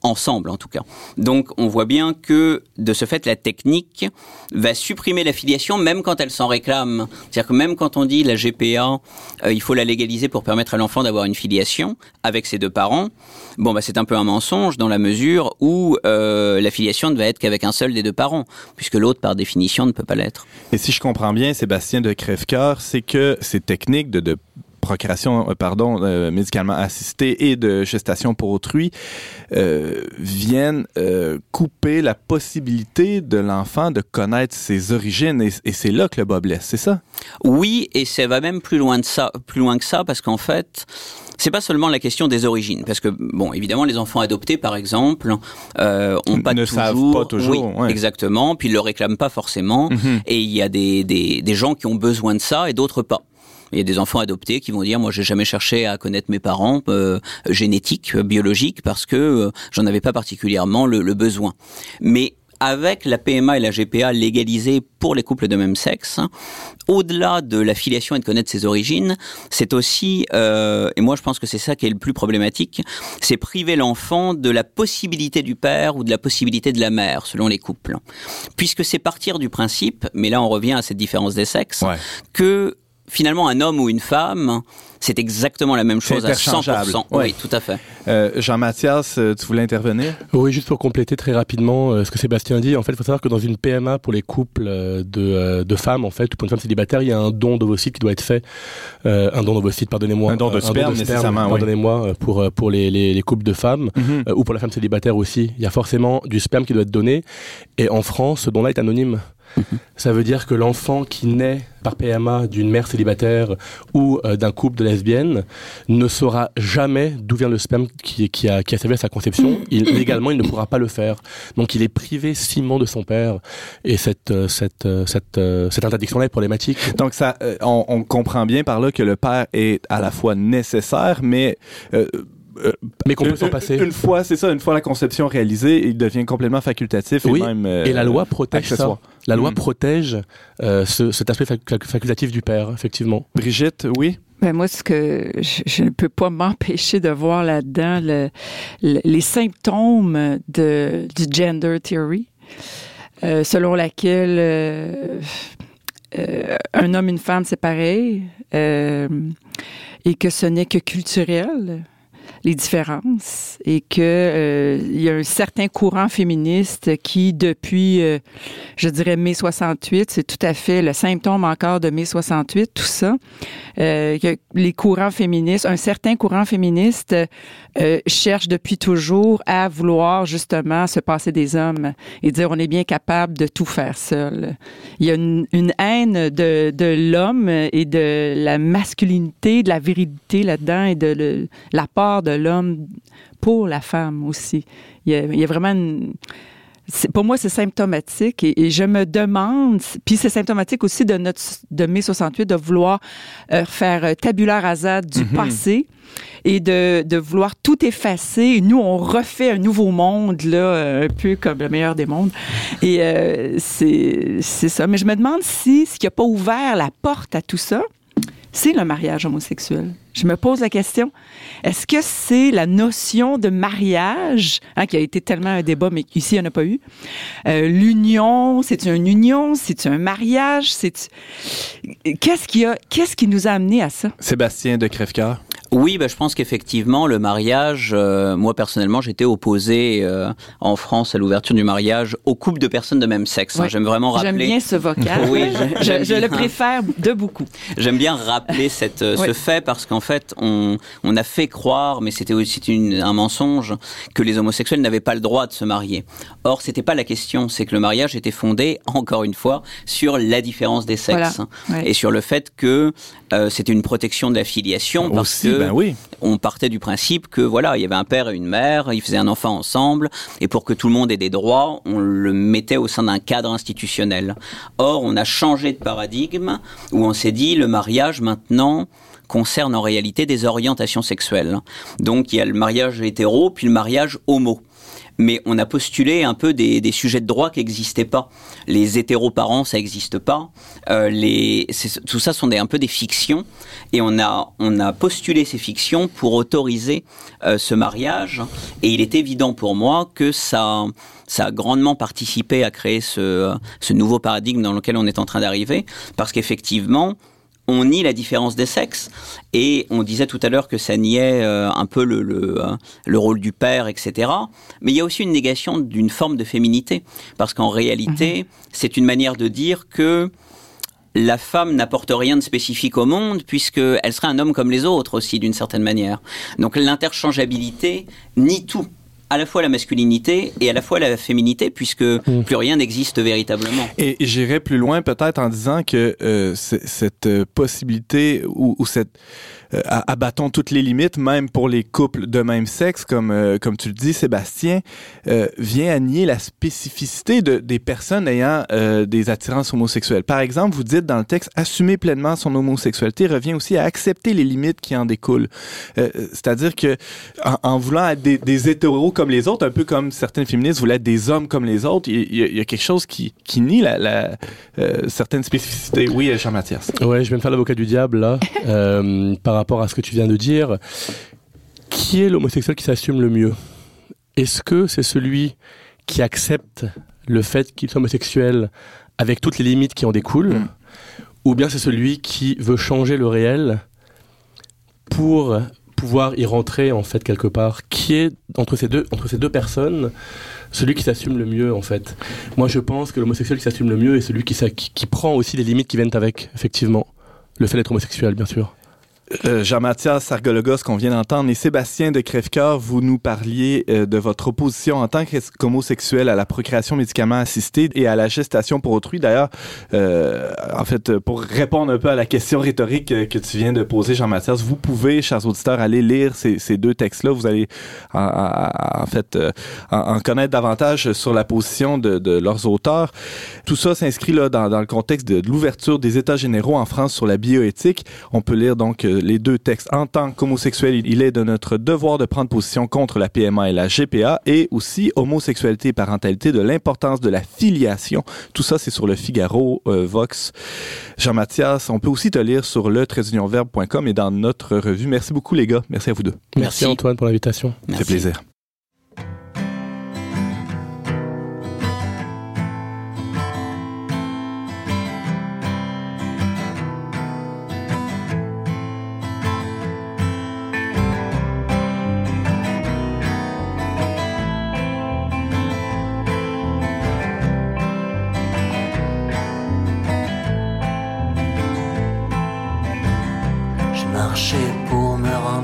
ensemble en tout cas. Donc on voit bien que, de ce fait, la technique va supprimer la filiation même quand elle s'en réclame. C'est-à-dire que même quand on dit la GPA, euh, il faut la légaliser pour permettre à l'enfant d'avoir une filiation avec ses deux parents, bon bah c'est un peu un mensonge dans la mesure où euh, la filiation ne va être qu'avec un seul des deux parents, puisque par définition ne peut pas l'être. Et si je comprends bien, Sébastien de Crèvecoeur, c'est que ces techniques de, de procréation, euh, pardon, euh, médicalement assistée et de gestation pour autrui euh, viennent euh, couper la possibilité de l'enfant de connaître ses origines et, et c'est là que le bas blesse, c'est ça? Oui, et ça va même plus loin de ça, plus loin que ça, parce qu'en fait, c'est pas seulement la question des origines, parce que bon, évidemment, les enfants adoptés, par exemple, euh, ont pas Ne toujours, savent pas toujours, oui, ouais. exactement, puis ils le réclament pas forcément, Mhm. et il y a des, des, des gens qui ont besoin de ça et d'autres pas. Il y a des enfants adoptés qui vont dire moi j'ai jamais cherché à connaître mes parents euh, génétiques, euh, biologiques parce que euh, j'en avais pas particulièrement le, le besoin. Mais avec la PMA et la GPA légalisées pour les couples de même sexe, au-delà de la filiation et de connaître ses origines, c'est aussi, euh, et moi je pense que c'est ça qui est le plus problématique, c'est priver l'enfant de la possibilité du père ou de la possibilité de la mère, selon les couples. Puisque c'est partir du principe, mais là on revient à cette différence des sexes, Ouais. que finalement un homme ou une femme, c'est exactement la même chose à interchangeable. 100%. Ouais. Oui, tout à fait. Euh, Jean-Mathias, euh, tu voulais intervenir? Oui, juste pour compléter très rapidement euh, ce que Sébastien dit, en fait, il faut savoir que dans une PMA pour les couples euh, de, euh, de femmes, en fait, ou pour une femme célibataire, il y a un don d'ovocytes qui doit être fait, euh, un don d'ovocytes, pardonnez-moi, Un don de Euh, sperme, nécessairement, oui. pardonnez-moi, pour pour les, les, les couples de femmes Mhm. euh, ou pour la femme célibataire aussi. Il y a forcément du sperme qui doit être donné, et en France, ce don-là est anonyme. Ça veut dire que l'enfant qui naît par PMA d'une mère célibataire ou euh, d'un couple de lesbiennes ne saura jamais d'où vient le sperme qui, qui, a, qui a servi à sa conception. Il, légalement, il ne pourra pas le faire. Donc, il est privé ciment de son père. Et cette, euh, cette, euh, cette, cette interdiction-là est problématique. Donc ça, on, on comprend bien par là que le père est à la fois nécessaire, mais euh, Mais qu'on peut une- s'en passer. Une fois, c'est ça, une fois la conception réalisée, il devient complètement facultatif Oui, et même euh, Et la loi protège ça. La loi Mm. protège euh, ce, cet aspect fac- facultatif du père, effectivement. Brigitte, oui? Ben moi, ce que je, je ne peux pas m'empêcher de voir là-dedans le- le- les symptômes de, du gender theory, euh, selon laquelle euh, euh, un homme, une femme, c'est pareil, euh, et que ce n'est que culturel. Les différences et que euh, il y a un certain courant féministe qui, depuis, euh, je dirais, mai 68, c'est tout à fait le symptôme encore de mai 68, tout ça, euh, que les courants féministes, un certain courant féministe cherche depuis toujours à vouloir justement se passer des hommes et dire on est bien capable de tout faire seul. Il y a une, haine de, de l'homme et de la masculinité, de la virilité là-dedans et de le, de l'homme pour la femme aussi. Il y a, il y a vraiment une, pour moi, c'est symptomatique et, et je me demande, puis c'est symptomatique aussi de notre de mai 68 de vouloir euh, faire euh, tabula rasa du Mhm. passé et de, de vouloir tout effacer. Nous, on refait un nouveau monde là, euh, un peu comme le meilleur des mondes. Et euh, c'est c'est ça. Mais je me demande si ce qui n'a pas ouvert la porte à tout ça, c'est le mariage homosexuel. Je me pose la question, est-ce que c'est la notion de mariage, hein, qui a été tellement un débat, mais qu'ici, il n'y en a pas eu? Euh, L'union, c'est une union, c'est un mariage, c'est qu'est-ce qui a, qu'est-ce qui nous a amené à ça? Sébastien de Crèvecoeur. Oui, bah, je pense qu'effectivement, le mariage, euh, moi personnellement, j'étais opposé euh, en France à l'ouverture du mariage aux couples de personnes de même sexe. hein. Ouais. J'aime vraiment rappeler. J'aime bien ce vocable. Oui, je, je le préfère de beaucoup. J'aime bien rappeler cette, euh, Oui. ce fait parce qu'en fait, on, on a fait croire, mais c'était aussi une- un mensonge, que les homosexuels n'avaient pas le droit de se marier. Or, c'était pas la question. C'est que le mariage était fondé, encore une fois, sur la différence des sexes Voilà. Ouais. et sur le fait que euh, c'était une protection de la filiation parce Aussi, que ben oui. on partait du principe que voilà, il y avait un père et une mère, ils faisaient un enfant ensemble, et pour que tout le monde ait des droits, on le mettait au sein d'un cadre institutionnel. Or, on a changé de paradigme où on s'est dit le mariage maintenant concerne en réalité des orientations sexuelles. Donc il y a le mariage hétéro puis le mariage homo. Mais on a postulé un peu des, sujets de droit qui n'existaient pas. Les hétéroparents, ça n'existe pas. Euh, tout ça sont un peu des fictions. Et on a, on a postulé ces fictions pour autoriser euh, ce mariage. Et il est évident pour moi que ça, ça a grandement participé à créer ce nouveau paradigme dans lequel on est en train d'arriver. Parce qu'effectivement, on nie la différence des sexes et on disait tout à l'heure que ça niait euh, un peu le, le, euh, le rôle du père, etc. Mais il y a aussi une négation d'une forme de féminité parce qu'en réalité, c'est une manière de dire que la femme n'apporte rien de spécifique au monde puisqu'elle serait un homme comme les autres aussi d'une certaine manière. Donc l'interchangeabilité nie tout à la fois la masculinité et à la fois la féminité puisque plus rien n'existe véritablement. Et j'irais plus loin peut-être en disant que euh, cette euh, possibilité ou, ou cette euh, abattons toutes les limites, même pour les couples de même sexe, comme euh, comme tu le dis, Sébastien, euh, vient à nier la spécificité de, des personnes ayant des attirances homosexuelles. Par exemple, vous dites dans le texte, assumer pleinement son homosexualité revient aussi à accepter les limites qui en découlent. C'est-à-dire que en, en voulant être des, des hétéros comme les autres, un peu comme certaines féministes voulaient être des hommes comme les autres, il y, a- il y a quelque chose qui, qui nie la, la certaines spécificités. Oui, Jean-Mathias. Ouais, je vais me faire l'avocat du diable là, par rapport à ce que tu viens de dire. Qui est l'homosexuel qui s'assume le mieux? Est-ce que c'est celui qui accepte le fait qu'il soit homosexuel avec toutes les limites qui en découlent Mm. Ou bien c'est celui qui veut changer le réel pour pouvoir y rentrer en fait quelque part? Qui est entre ces deux, entre ces deux personnes celui qui s'assume le mieux en fait? Moi je pense que l'homosexuel qui s'assume le mieux est celui qui, qui, qui prend aussi les limites qui viennent avec, effectivement. Le fait d'être homosexuel, bien sûr. Euh, Jean-Mathias Sargologos qu'on vient d'entendre et Sébastien de Crèvecoeur, vous nous parliez euh, de votre opposition en tant qu'homosexuel à la procréation médicalement assistée et à la gestation pour autrui. D'ailleurs, euh, en fait, pour répondre un peu à la question rhétorique euh, que tu viens de poser, Jean-Mathias, vous pouvez, chers auditeurs, aller lire ces, deux textes-là. Vous allez, en, fait, en, connaître davantage sur la position de, leurs auteurs. Tout ça s'inscrit là dans, le contexte de, de l'ouverture des États généraux en France sur la bioéthique. On peut lire donc les deux textes. En tant qu'homosexuel, il- est de notre devoir de prendre position contre la PMA et la GPA et aussi homosexualité et parentalité de l'importance de la filiation. Tout ça, c'est sur le Figaro, euh, Vox. Jean-Mathias, on peut aussi te lire sur le et dans notre revue. Merci beaucoup, les gars. Merci à vous deux. Merci, Merci. Antoine pour l'invitation. C'est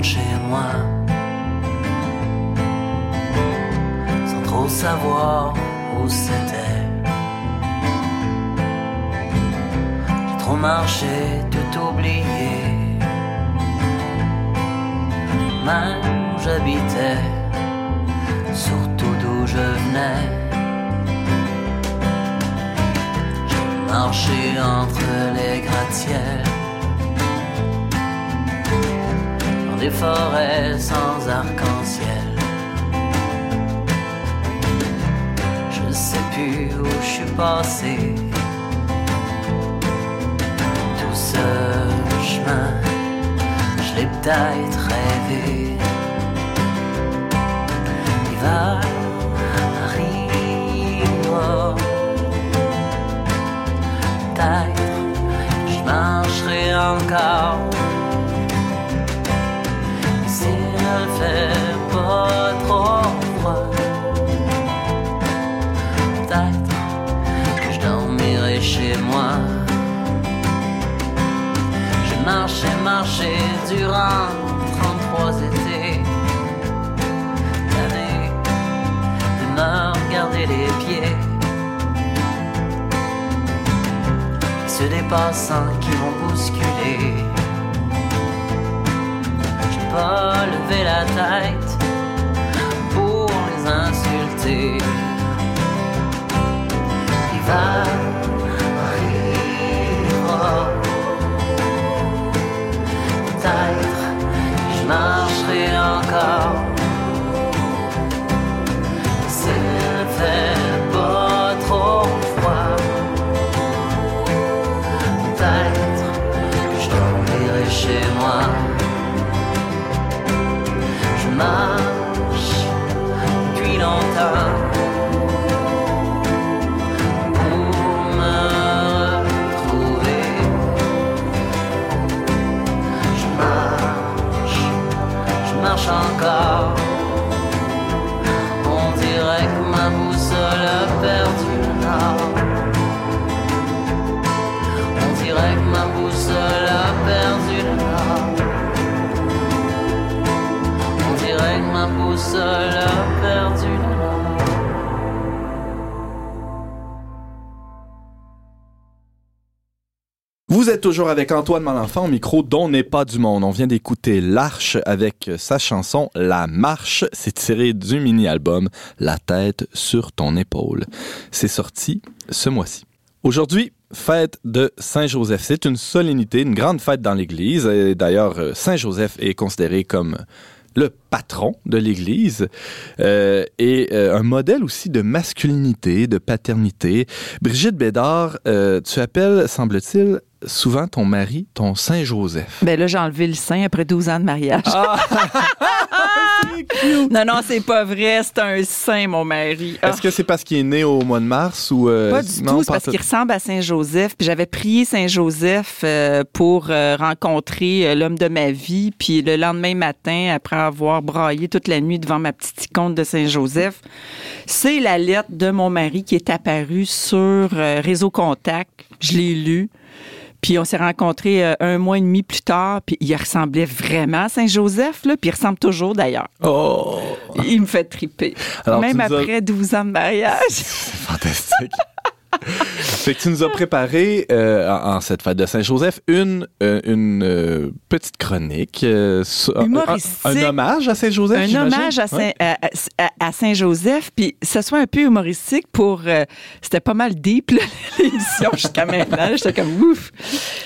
chez moi sans trop savoir où c'était. J'ai trop marché, tout oublié. Mal où j'habitais, surtout d'où je venais. J'ai marché entre les gratte-ciels. Des forêts sans arc-en-ciel. Je sais plus où je suis passé. Tout ce chemin, je l'ai peut-être rêvé. L'hiver arrive, peut-être je marcherai encore. S'il fait pas trop froid. Peut-être que je dormirai chez moi. J'ai marché, marché durant 33 étés. L'année de me regarder les pieds. Ceux des passants qui vont bousculer. Pas la tête pour les insulter. L'hiver arrivera. Toujours avec Antoine Malenfant au micro dont n'est pas du monde. On vient d'écouter L'Arche avec sa chanson La Marche. C'est tiré du mini-album La tête sur ton épaule. C'est sorti ce mois-ci. Aujourd'hui, fête de Saint-Joseph. C'est une solennité, une grande fête dans l'Église. D'ailleurs, Saint-Joseph est considéré comme le patron de l'Église euh, et euh, un modèle aussi de masculinité, de paternité. Brigitte Bédard, euh, tu appelles, semble-t-il, souvent ton mari ton Saint-Joseph. Ben là, j'ai enlevé le sein après 12 ans de mariage. Ah! non, non, c'est pas vrai. C'est un saint, mon mari. Ah. Est-ce que c'est parce qu'il est né au mois de mars ou... euh, Pas du non, tout, c'est parce qu'il ressemble à Saint-Joseph. Puis j'avais prié Saint-Joseph euh, pour euh, rencontrer l'homme de ma vie. Puis le lendemain matin, après avoir braillé toute la nuit devant ma petite icône de Saint-Joseph, c'est la lettre de mon mari qui est apparue sur Réseau Contact. Je l'ai lu. Puis on s'est rencontrés euh, un mois et demi plus tard, puis il ressemblait vraiment à Saint-Joseph, là, puis il ressemble toujours d'ailleurs. Oh! Il me fait triper. Alors, Même nous as- après 12 ans de mariage. Fantastique. Fait que tu nous as préparé euh, en, en cette fête de Saint-Joseph une, euh, une euh, petite chronique. Humoristique. Un, un hommage à Saint-Joseph, un hommage à, Ouais. Saint, à, à- à Saint-Joseph, puis ça soit un peu humoristique pour... C'était pas mal deep, l'émission, jusqu'à maintenant. J'étais comme, ouf!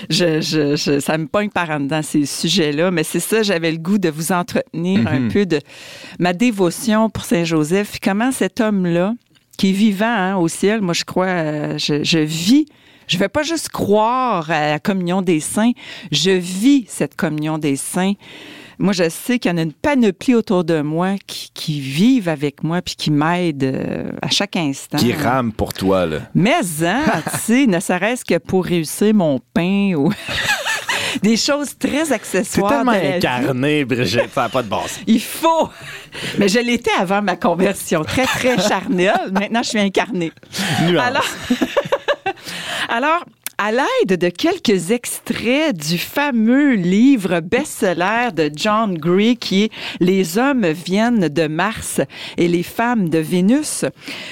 Je, je, je- ça me pogne par en dedans, ces sujets-là. Mais c'est ça, j'avais le goût de vous entretenir un Mhm. peu de ma dévotion pour Saint-Joseph. Comment cet homme-là, qui est vivant hein, au ciel, moi, je crois, euh, je, je vis... Je vais pas juste croire à la communion des saints, je vis cette communion des saints. Moi, je sais qu'il y en a une panoplie autour de moi qui, qui vivent avec moi puis qui m'aident euh, à chaque instant. Qui rame pour toi, là. Mais, hein, tu sais, ne serait-ce que pour réussir mon pain ou des choses très C'est accessoires. tellement la vie. incarné, Brigitte, ça n'a pas de base. Il faut. Mais je l'étais avant ma conversion, très, très charnelle. Maintenant, je suis incarnée. Nuance. Alors, alors à l'aide de quelques extraits du fameux livre best-seller de John Gray qui est Les hommes viennent de Mars et les femmes de Vénus,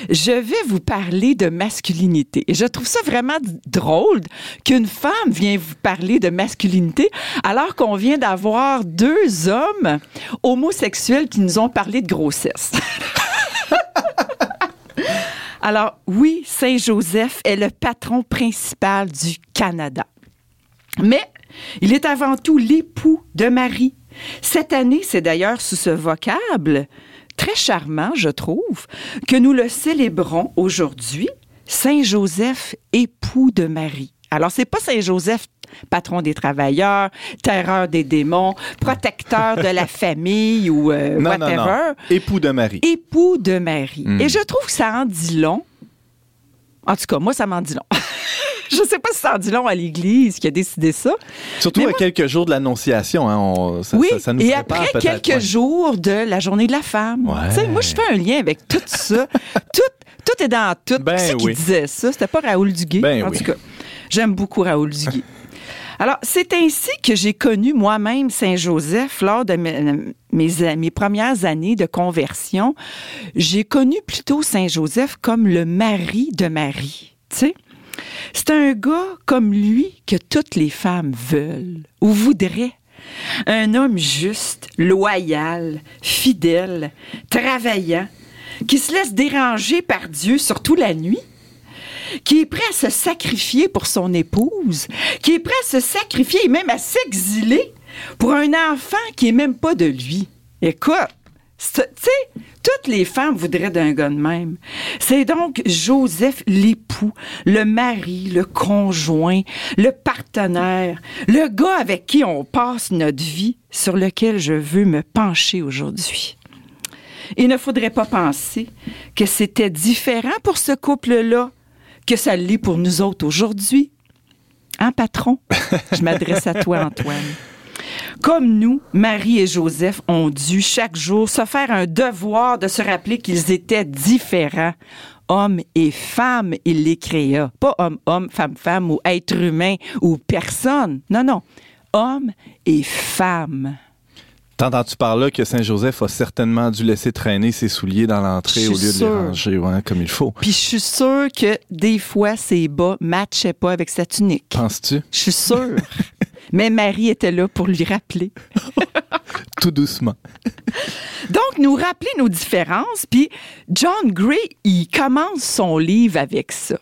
je vais vous parler de masculinité. Et je trouve ça vraiment drôle qu'une femme vienne vous parler de masculinité alors qu'on vient d'avoir deux hommes homosexuels qui nous ont parlé de grossesse. Alors oui, Saint-Joseph est le patron principal du Canada. Mais il est avant tout l'époux de Marie. Cette année, c'est d'ailleurs sous ce vocable très charmant, je trouve, que nous le célébrons aujourd'hui, Saint-Joseph, époux de Marie. Alors, c'est pas Saint-Joseph, patron des travailleurs, terreur des démons, protecteur de la famille ou euh, Non, whatever. non, non. Époux de Marie. Époux de Marie. Hmm. Et je trouve que ça en dit long. En tout cas, moi, ça m'en dit long. je sais pas si ça en dit long à l'Église qui a décidé ça. Surtout à quelques jours de l'Annonciation. Hein, ça, oui, ça- ça nous et après quelques jours de la journée de la femme. Ouais. Moi, je fais un lien avec tout ça. tout, tout est dans tout. Ben qui c'est qui oui. disait ça? C'était pas Raoul Duguay. Ben en oui. tout cas, j'aime beaucoup Raoul Duguay. Alors, c'est ainsi que j'ai connu moi-même Saint-Joseph lors de mes, premières années de conversion. J'ai connu plutôt Saint-Joseph comme le mari de Marie. Tu sais? C'est un gars comme lui que toutes les femmes veulent ou voudraient. Un homme juste, loyal, fidèle, travaillant, qui se laisse déranger par Dieu, surtout la nuit, qui est prêt à se sacrifier pour son épouse, qui est prêt à se sacrifier et même à s'exiler pour un enfant qui est même pas de lui. Écoute, tu sais, toutes les femmes voudraient d'un gars de même. C'est donc Joseph l'époux, le mari, le conjoint, le partenaire, le gars avec qui on passe notre vie, sur lequel je veux me pencher aujourd'hui. Il ne faudrait pas penser que c'était différent pour ce couple-là que ça l'est pour nous autres aujourd'hui. Hein, patron? Je m'adresse à toi, Antoine. Comme nous, Marie et Joseph ont dû chaque jour se faire un devoir de se rappeler qu'ils étaient différents. Hommes et femmes, il les créa. Pas homme, homme, femme, femme ou être humain ou personne. Non, non. Hommes et femmes. T'entends-tu par là que Saint-Joseph a certainement dû laisser traîner ses souliers dans l'entrée au lieu de les ranger ouais, comme il faut? Puis je suis sûre que des fois, ses bas matchaient pas avec sa tunique. Penses-tu? Je suis sûre. Mais Marie était là pour lui rappeler. Tout doucement. Donc, nous rappeler nos différences. Puis John Gray, il commence son livre avec ça.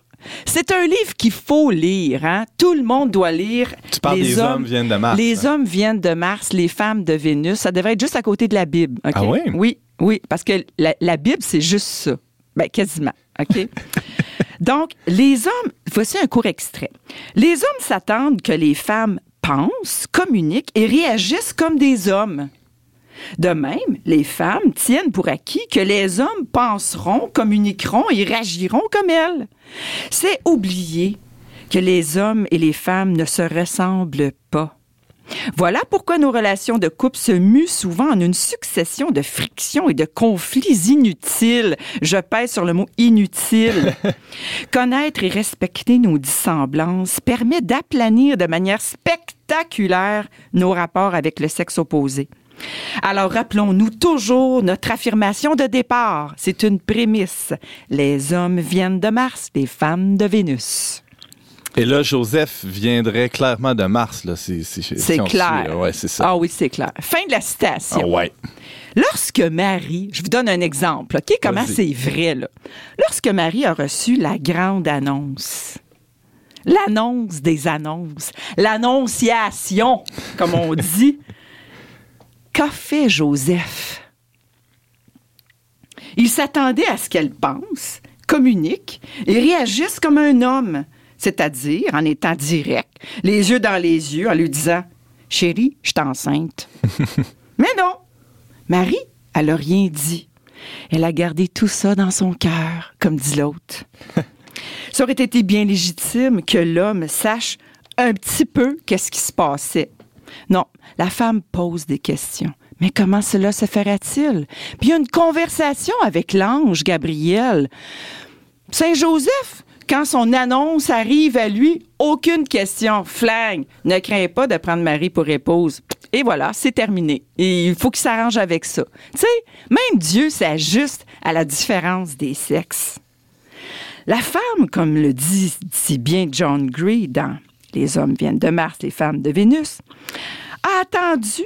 C'est un livre qu'il faut lire. Hein? Tout le monde doit lire. Tu parles les des hommes viennent de Mars. Les hommes viennent de Mars, les femmes de Vénus. Ça devrait être juste à côté de la Bible. Ah oui? Oui, oui, parce que la, la Bible, c'est juste ça. Ben, quasiment. OK? Donc, les hommes, voici un court extrait. Les hommes s'attendent que les femmes pensent, communiquent et réagissent comme des hommes. De même, les femmes tiennent pour acquis que les hommes penseront, communiqueront et réagiront comme elles. C'est oublier que les hommes et les femmes ne se ressemblent pas. Voilà pourquoi nos relations de couple se muent souvent en une succession de frictions et de conflits inutiles. Je pèse sur le mot inutile. Connaître et respecter nos dissemblances permet d'aplanir de manière spectaculaire nos rapports avec le sexe opposé. Alors rappelons-nous toujours notre affirmation de départ. C'est une prémisse. Les hommes viennent de Mars, les femmes de Vénus. Et là, Joseph viendrait clairement de Mars. là. C'est clair. ouais, c'est ça. Ah oui, c'est clair. Fin de la citation. Ah ouais. Lorsque Marie, je vous donne un exemple, OK, comment Vas-y. c'est vrai, là. Lorsque Marie a reçu la grande annonce, l'annonce des annonces, l'annonciation, comme on dit, qu'a fait Joseph? Il s'attendait à ce qu'elle pense, communique et réagisse comme un homme, c'est-à-dire en étant direct, les yeux dans les yeux, en lui disant Chérie, je suis enceinte. Mais non, Marie, elle n'a rien dit. Elle a gardé tout ça dans son cœur, comme dit l'autre. ça aurait été bien légitime que l'homme sache un petit peu qu'est-ce qui se passait. Non, la femme pose des questions. Mais comment cela se fera-t-il? Puis il y a une conversation avec l'ange Gabriel. Saint Joseph, Quand son annonce arrive à lui, aucune question. Flingue. Ne crains pas de prendre Marie pour épouse. Et voilà, c'est terminé. Il faut qu'il s'arrange avec ça. Tu sais, même Dieu s'ajuste à la différence des sexes. La femme, comme le dit si bien John Gray dans Les hommes viennent de Mars, les femmes de Vénus, a attendu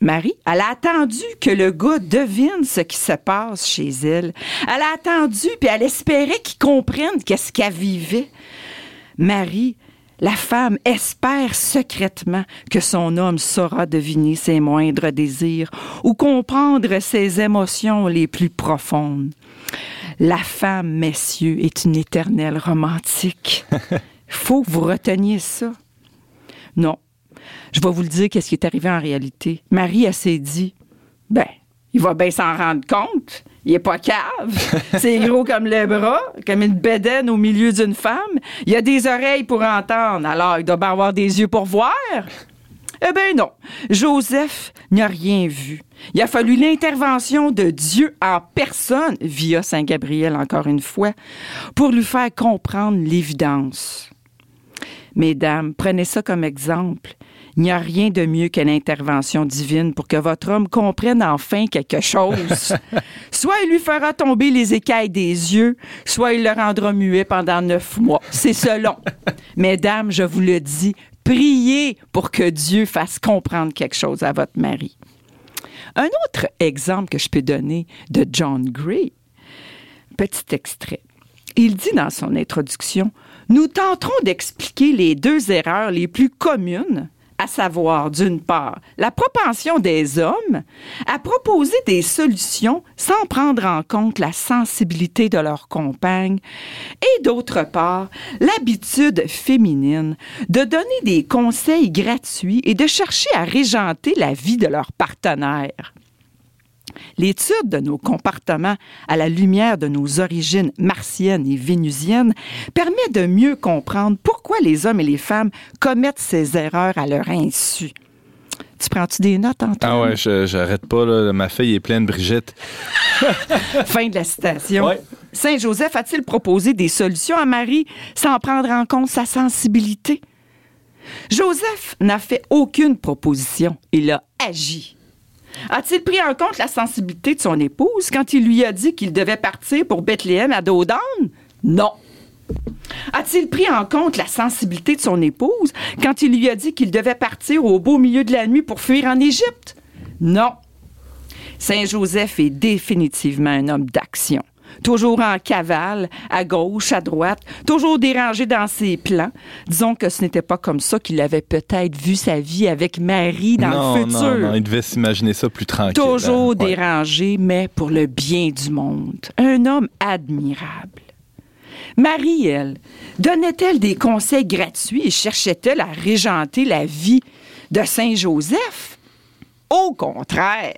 Marie, elle a attendu que le gars devine ce qui se passe chez elle. Elle a attendu, puis elle espérait qu'il comprenne qu'est-ce qu'elle vivait. Marie, la femme espère secrètement que son homme saura deviner ses moindres désirs ou comprendre ses émotions les plus profondes. La femme, messieurs, est une éternelle romantique. Faut que vous reteniez ça. Non, je vais vous le dire, qu'est-ce qui est arrivé en réalité. Marie, elle s'est dit, ben, il va bien s'en rendre compte. Il est pas cave. C'est gros comme le bras, comme une bédaine au milieu d'une femme. Il a des oreilles pour entendre, alors il doit bien avoir des yeux pour voir. Eh bien non, Joseph n'a rien vu. Il a fallu l'intervention de Dieu en personne, via Saint Gabriel encore une fois, pour lui faire comprendre l'évidence. Mesdames, prenez ça comme exemple. Il n'y a rien de mieux que l'intervention divine pour que votre homme comprenne enfin quelque chose. soit il lui fera tomber les écailles des yeux, soit il le rendra muet pendant neuf mois. C'est selon. Mesdames, je vous le dis, priez pour que Dieu fasse comprendre quelque chose à votre mari. Un autre exemple que je peux donner de John Gray, petit extrait. Il dit dans son introduction, nous tenterons d'expliquer les deux erreurs les plus communes à savoir, d'une part, la propension des hommes à proposer des solutions sans prendre en compte la sensibilité de leur compagne, et d'autre part, l'habitude féminine de donner des conseils gratuits et de chercher à régenter la vie de leur partenaire. L'étude de nos comportements à la lumière de nos origines martiennes et vénusiennes permet de mieux comprendre pourquoi les hommes et les femmes commettent ces erreurs à leur insu. Tu prends-tu des notes, Antoine? Ah ouais, je- j'arrête pas, là. Ma feuille est pleine, Brigitte. Fin de la citation. Ouais. Saint Joseph a-t-il proposé des solutions à Marie sans prendre en compte sa sensibilité? Joseph n'a fait aucune proposition. Il a agi. A-t-il pris en compte la sensibilité de son épouse quand il lui a dit qu'il devait partir pour Bethléem à dos d'âne? Non. A-t-il pris en compte la sensibilité de son épouse quand il lui a dit qu'il devait partir au beau milieu de la nuit pour fuir en Égypte? Non. Saint Joseph est définitivement un homme d'action. Toujours en cavale, à gauche, à droite, toujours dérangé dans ses plans. Disons que ce n'était pas comme ça qu'il avait peut-être vu sa vie avec Marie dans non, le futur. non, non, il devait s'imaginer ça plus tranquille. Toujours hein. Ouais. dérangé, mais pour le bien du monde. Un homme admirable. Marie, elle, donnait-elle des conseils gratuits et cherchait-elle à régenter la vie de Saint Joseph? Au contraire,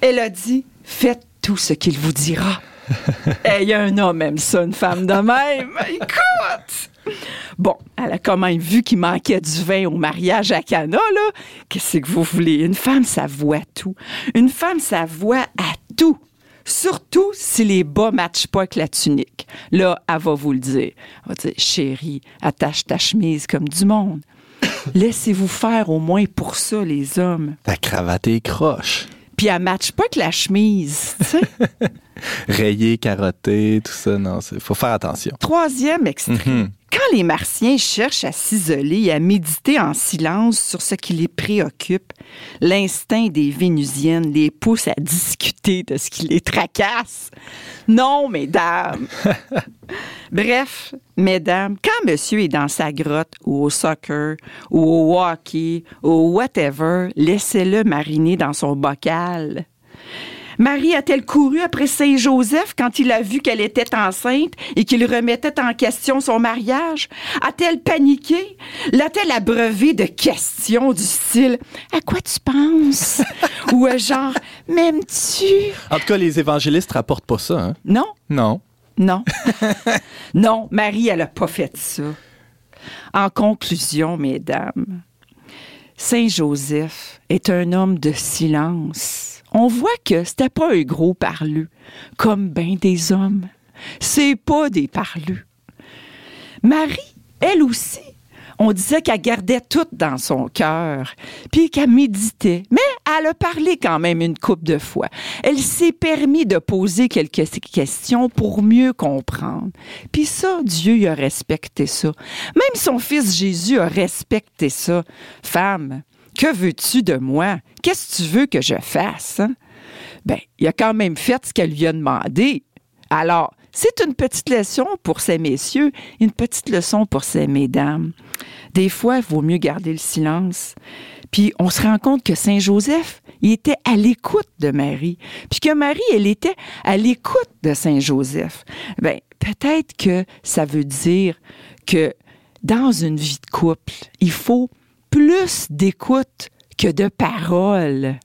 elle a dit Faites tout ce qu'il vous dira. Il y a un homme aime ça, une femme de même. Écoute! Bon, elle a quand même vu qu'il manquait du vin au mariage à Cana, là. Qu'est-ce que vous voulez? Une femme, ça voit tout. Une femme, ça voit à tout. Surtout si les bas ne matchent pas avec la tunique. Là, elle va vous le dire. Elle va dire, chérie, attache ta chemise comme du monde. Laissez-vous faire au moins pour ça, les hommes. Ta cravate est croche. Puis elle matche pas avec la chemise, tu sais. Rayé, carotté, tout ça, non, il faut faire attention. Troisième extrait. Mhm. Quand les Martiens cherchent à s'isoler et à méditer en silence sur ce qui les préoccupe, l'instinct des Vénusiennes les pousse à discuter de ce qui les tracasse. Non, mesdames. Bref, mesdames, quand monsieur est dans sa grotte ou au soccer ou au hockey ou whatever, laissez-le mariner dans son bocal. Marie a-t-elle couru après Saint Joseph quand il a vu qu'elle était enceinte et qu'il remettait en question son mariage? A-t-elle paniqué? L'a-t-elle abreuvé de questions du style À quoi tu penses? Ou euh, genre M'aimes-tu? En tout cas, les évangélistes rapportent pas ça, hein? Non, Non. non. non, Marie, elle a pas fait ça. En conclusion, mesdames, Saint Joseph est un homme de silence. On voit que c'était pas un gros parlu, comme ben des hommes. C'est pas des parlus. Marie, elle aussi, on disait qu'elle gardait tout dans son cœur, puis qu'elle méditait. Mais elle a parlé quand même une couple de fois. Elle s'est permis de poser quelques questions pour mieux comprendre. Puis ça, Dieu il a respecté ça. Même son fils Jésus a respecté ça. Femme, que veux-tu de moi? Qu'est-ce que tu veux que je fasse? hein? Ben, il a quand même fait ce qu'elle lui a demandé. Alors, c'est une petite leçon pour ces messieurs, une petite leçon pour ces mesdames. Des fois, il vaut mieux garder le silence. Puis on se rend compte que Saint Joseph, il était à l'écoute de Marie, puis que Marie, elle était à l'écoute de Saint Joseph. Ben, peut-être que ça veut dire que dans une vie de couple, il faut plus d'écoute que de paroles.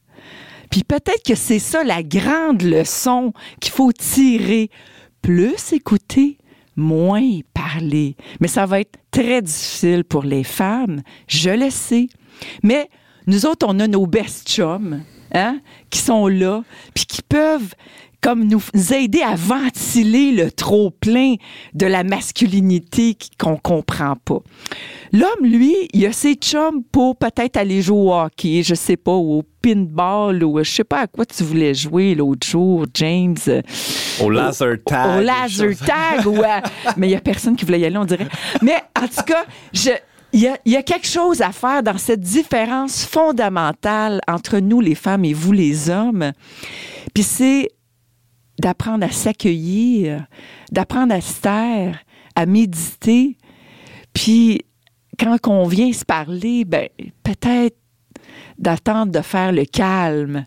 Puis peut-être que c'est ça la grande leçon qu'il faut tirer. Plus écouter, moins parler. Mais ça va être très difficile pour les femmes, je le sais. Mais nous autres, on a nos best chums, hein, qui sont là, puis qui peuvent comme nous aider à ventiler le trop plein de la masculinité qu'on comprend pas. L'homme, lui, il a ses chums pour peut-être aller jouer au hockey, je sais pas, au pinball ou je sais pas à quoi tu voulais jouer l'autre jour, James. Au laser tag. au laser tag ou à- mais il y a personne qui voulait y aller on dirait mais en tout cas je il y, a, il y a quelque chose à faire dans cette différence fondamentale entre nous les femmes et vous les hommes puis c'est d'apprendre à s'accueillir d'apprendre à se taire à méditer puis quand on vient se parler ben peut-être d'attendre de faire le calme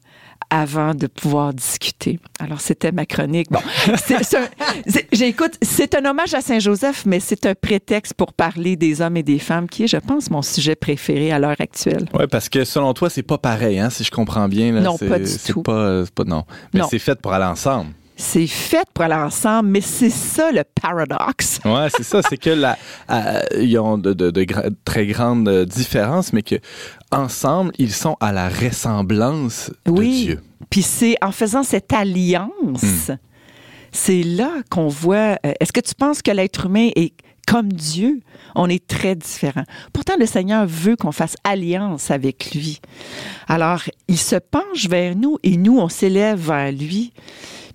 avant de pouvoir discuter. Alors, c'était ma chronique. Bon, j'écoute, c'est un hommage à Saint-Joseph, mais c'est un prétexte pour parler des hommes et des femmes, qui est, je pense, mon sujet préféré à l'heure actuelle. Ouais, parce que selon toi, c'est pas pareil, hein, si je comprends bien. Là, Non, pas du tout. Pas, non. Mais c'est fait pour aller ensemble. C'est fait pour aller ensemble, mais c'est ça le paradoxe. Ouais, c'est ça. C'est que la, euh, ils ont de, de- de gra- très grandes euh, différences, mais que ensemble, ils sont à la ressemblance de Oui. Dieu. Puis c'est en faisant cette alliance, c'est là qu'on voit. euh, Est-ce que tu penses que l'être humain est comme Dieu? On est très différents. Pourtant, le Seigneur veut qu'on fasse alliance avec lui. Alors, il se penche vers nous et nous, on s'élève vers lui.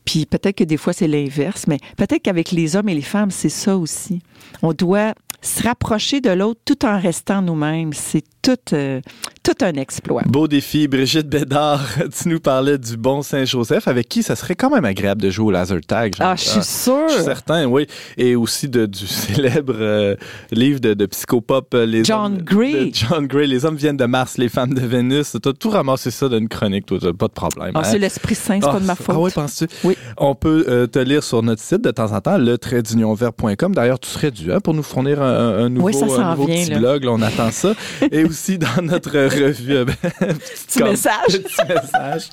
Puis peut-être que des fois, c'est l'inverse, mais peut-être qu'avec les hommes et les femmes, c'est ça aussi. On doit se rapprocher de l'autre tout en restant nous-mêmes. C'est tout, euh, tout un exploit. Beau défi. Brigitte Bédard, tu nous parlais du bon Saint-Joseph, avec qui ça serait quand même agréable de jouer au laser tag. Ah, je suis sûre. Je suis certain, oui. Et aussi de, du célèbre euh, livre de, de psychopop. euh, Les John hommes- Gray. de John Gray. Les hommes viennent de Mars, les femmes de Vénus. T'as tout ramassé ça d'une chronique, toi. Pas de problème. Ah, hein? c'est l'Esprit Saint, c'est Ah, pas de ma c'est- faute. Ah oui, penses-tu? Oui. On peut euh, te lire sur notre site de temps en temps, le D'ailleurs, tu serais dû hein, pour nous fournir un, un nouveau, Oui, ça un nouveau vient, petit là. blog. là, on attend ça. Et aussi dans notre revue. euh, Petit comme- message. Petit message.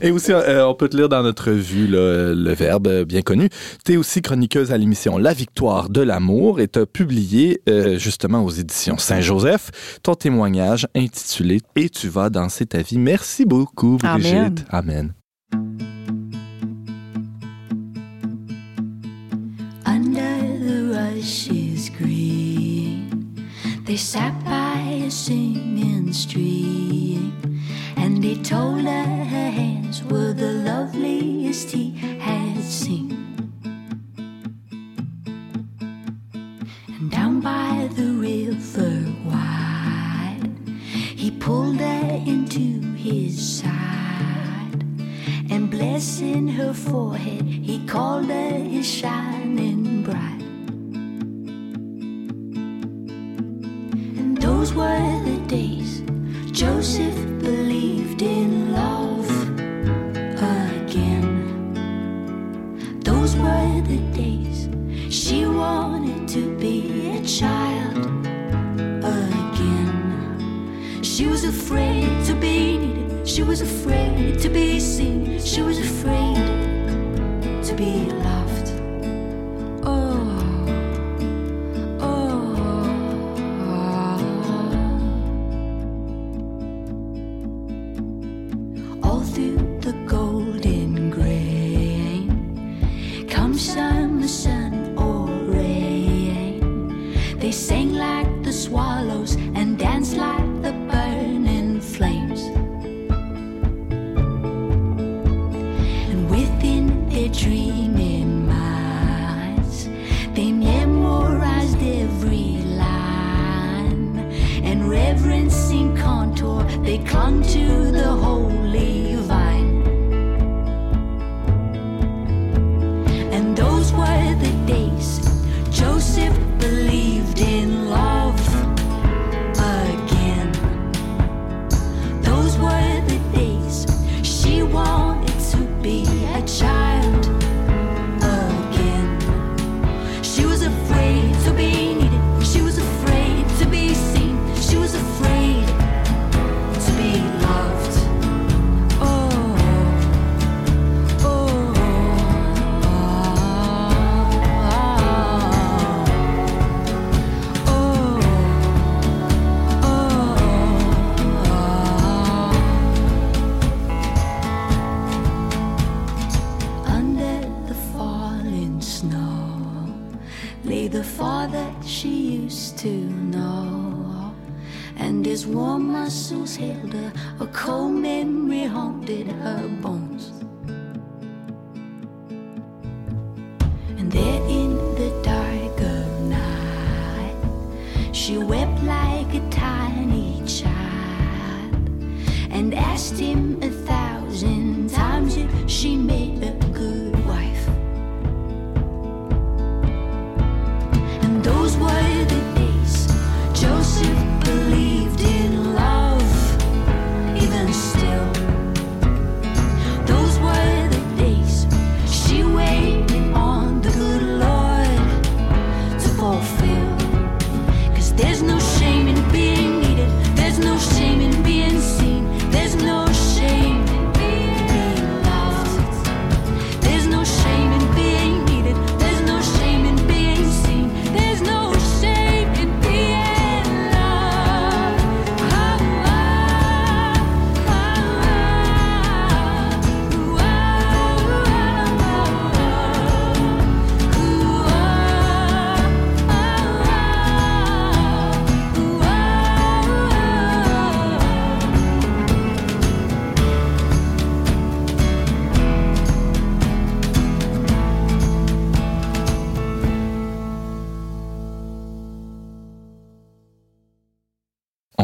Et aussi, euh, on peut te lire dans notre revue là, euh, Le Verbe, euh, bien connu. Tu es aussi chroniqueuse à l'émission La Victoire de l'amour et tu as publié euh, justement aux éditions Saint-Joseph ton témoignage intitulé Et tu vas danser ta vie. Merci beaucoup, Brigitte. Amen. Amen. Sat by a singing stream, and he told her her hands were the loveliest he had seen. And down by the river wide, he pulled her into his side, and blessing her forehead, he called her his shining she was afraid to be seen, she was afraid to be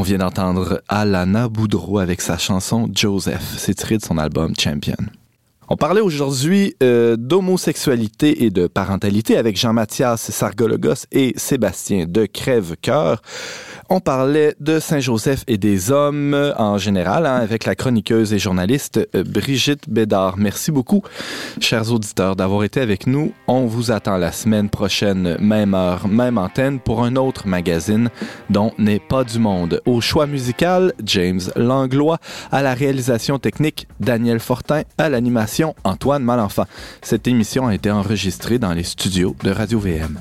vient d'entendre Alana Boudreau avec sa chanson Joseph. C'est tiré de son album Champion. On parlait aujourd'hui euh, d'homosexualité et de parentalité avec Jean-Mathias Sargologos et Sébastien de Crève-Cœur. On parlait de Saint-Joseph et des hommes en général hein, avec la chroniqueuse et journaliste euh, Brigitte Bédard. Merci beaucoup, chers auditeurs, d'avoir été avec nous. On vous attend la semaine prochaine, même heure, même antenne, pour un autre magazine dont n'est pas du monde. Au choix musical, James Langlois. À la réalisation technique, Daniel Fortin. À l'animation, Antoine Malenfant. Cette émission a été enregistrée dans les studios de Radio-VM.